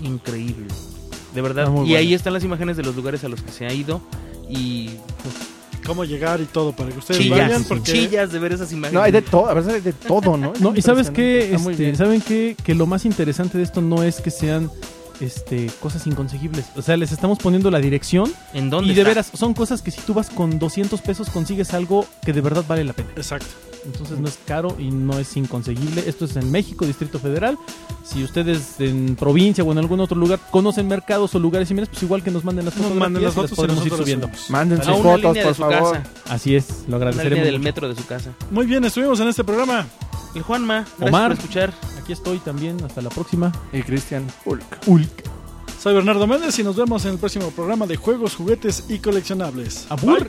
increíble. De verdad. Y ahí están las imágenes de los lugares a los que se ha ido. Y Cómo llegar y todo para que ustedes chillas, vayan. Porque chillas de ver esas imágenes. No, hay de todo, a veces hay de todo, ¿no? No, y sabes que qué, este, saben qué? que lo más interesante de esto no es que sean este cosas inconseguibles. O sea, les estamos poniendo la dirección ¿En dónde y de está? veras son cosas que si tú vas con 200 pesos consigues algo que de verdad vale la pena. Exacto. Entonces no es caro y no es inconseguible. Esto es en México, Distrito Federal. Si ustedes en provincia o en algún otro lugar conocen mercados o lugares similares, pues igual que nos manden las Nos fotos. manden las fotos y podemos ir subiendo. Manden sus fotos, por su favor. casa. Así es, lo agradeceremos. del mucho. metro de su casa. Muy bien, estuvimos en este programa. El Juanma, gracias Omar. por escuchar. Aquí estoy también, hasta la próxima. Y Cristian Hulk. Ulk. Soy Bernardo Méndez y nos vemos en el próximo programa de Juegos, Juguetes y Coleccionables. Abur.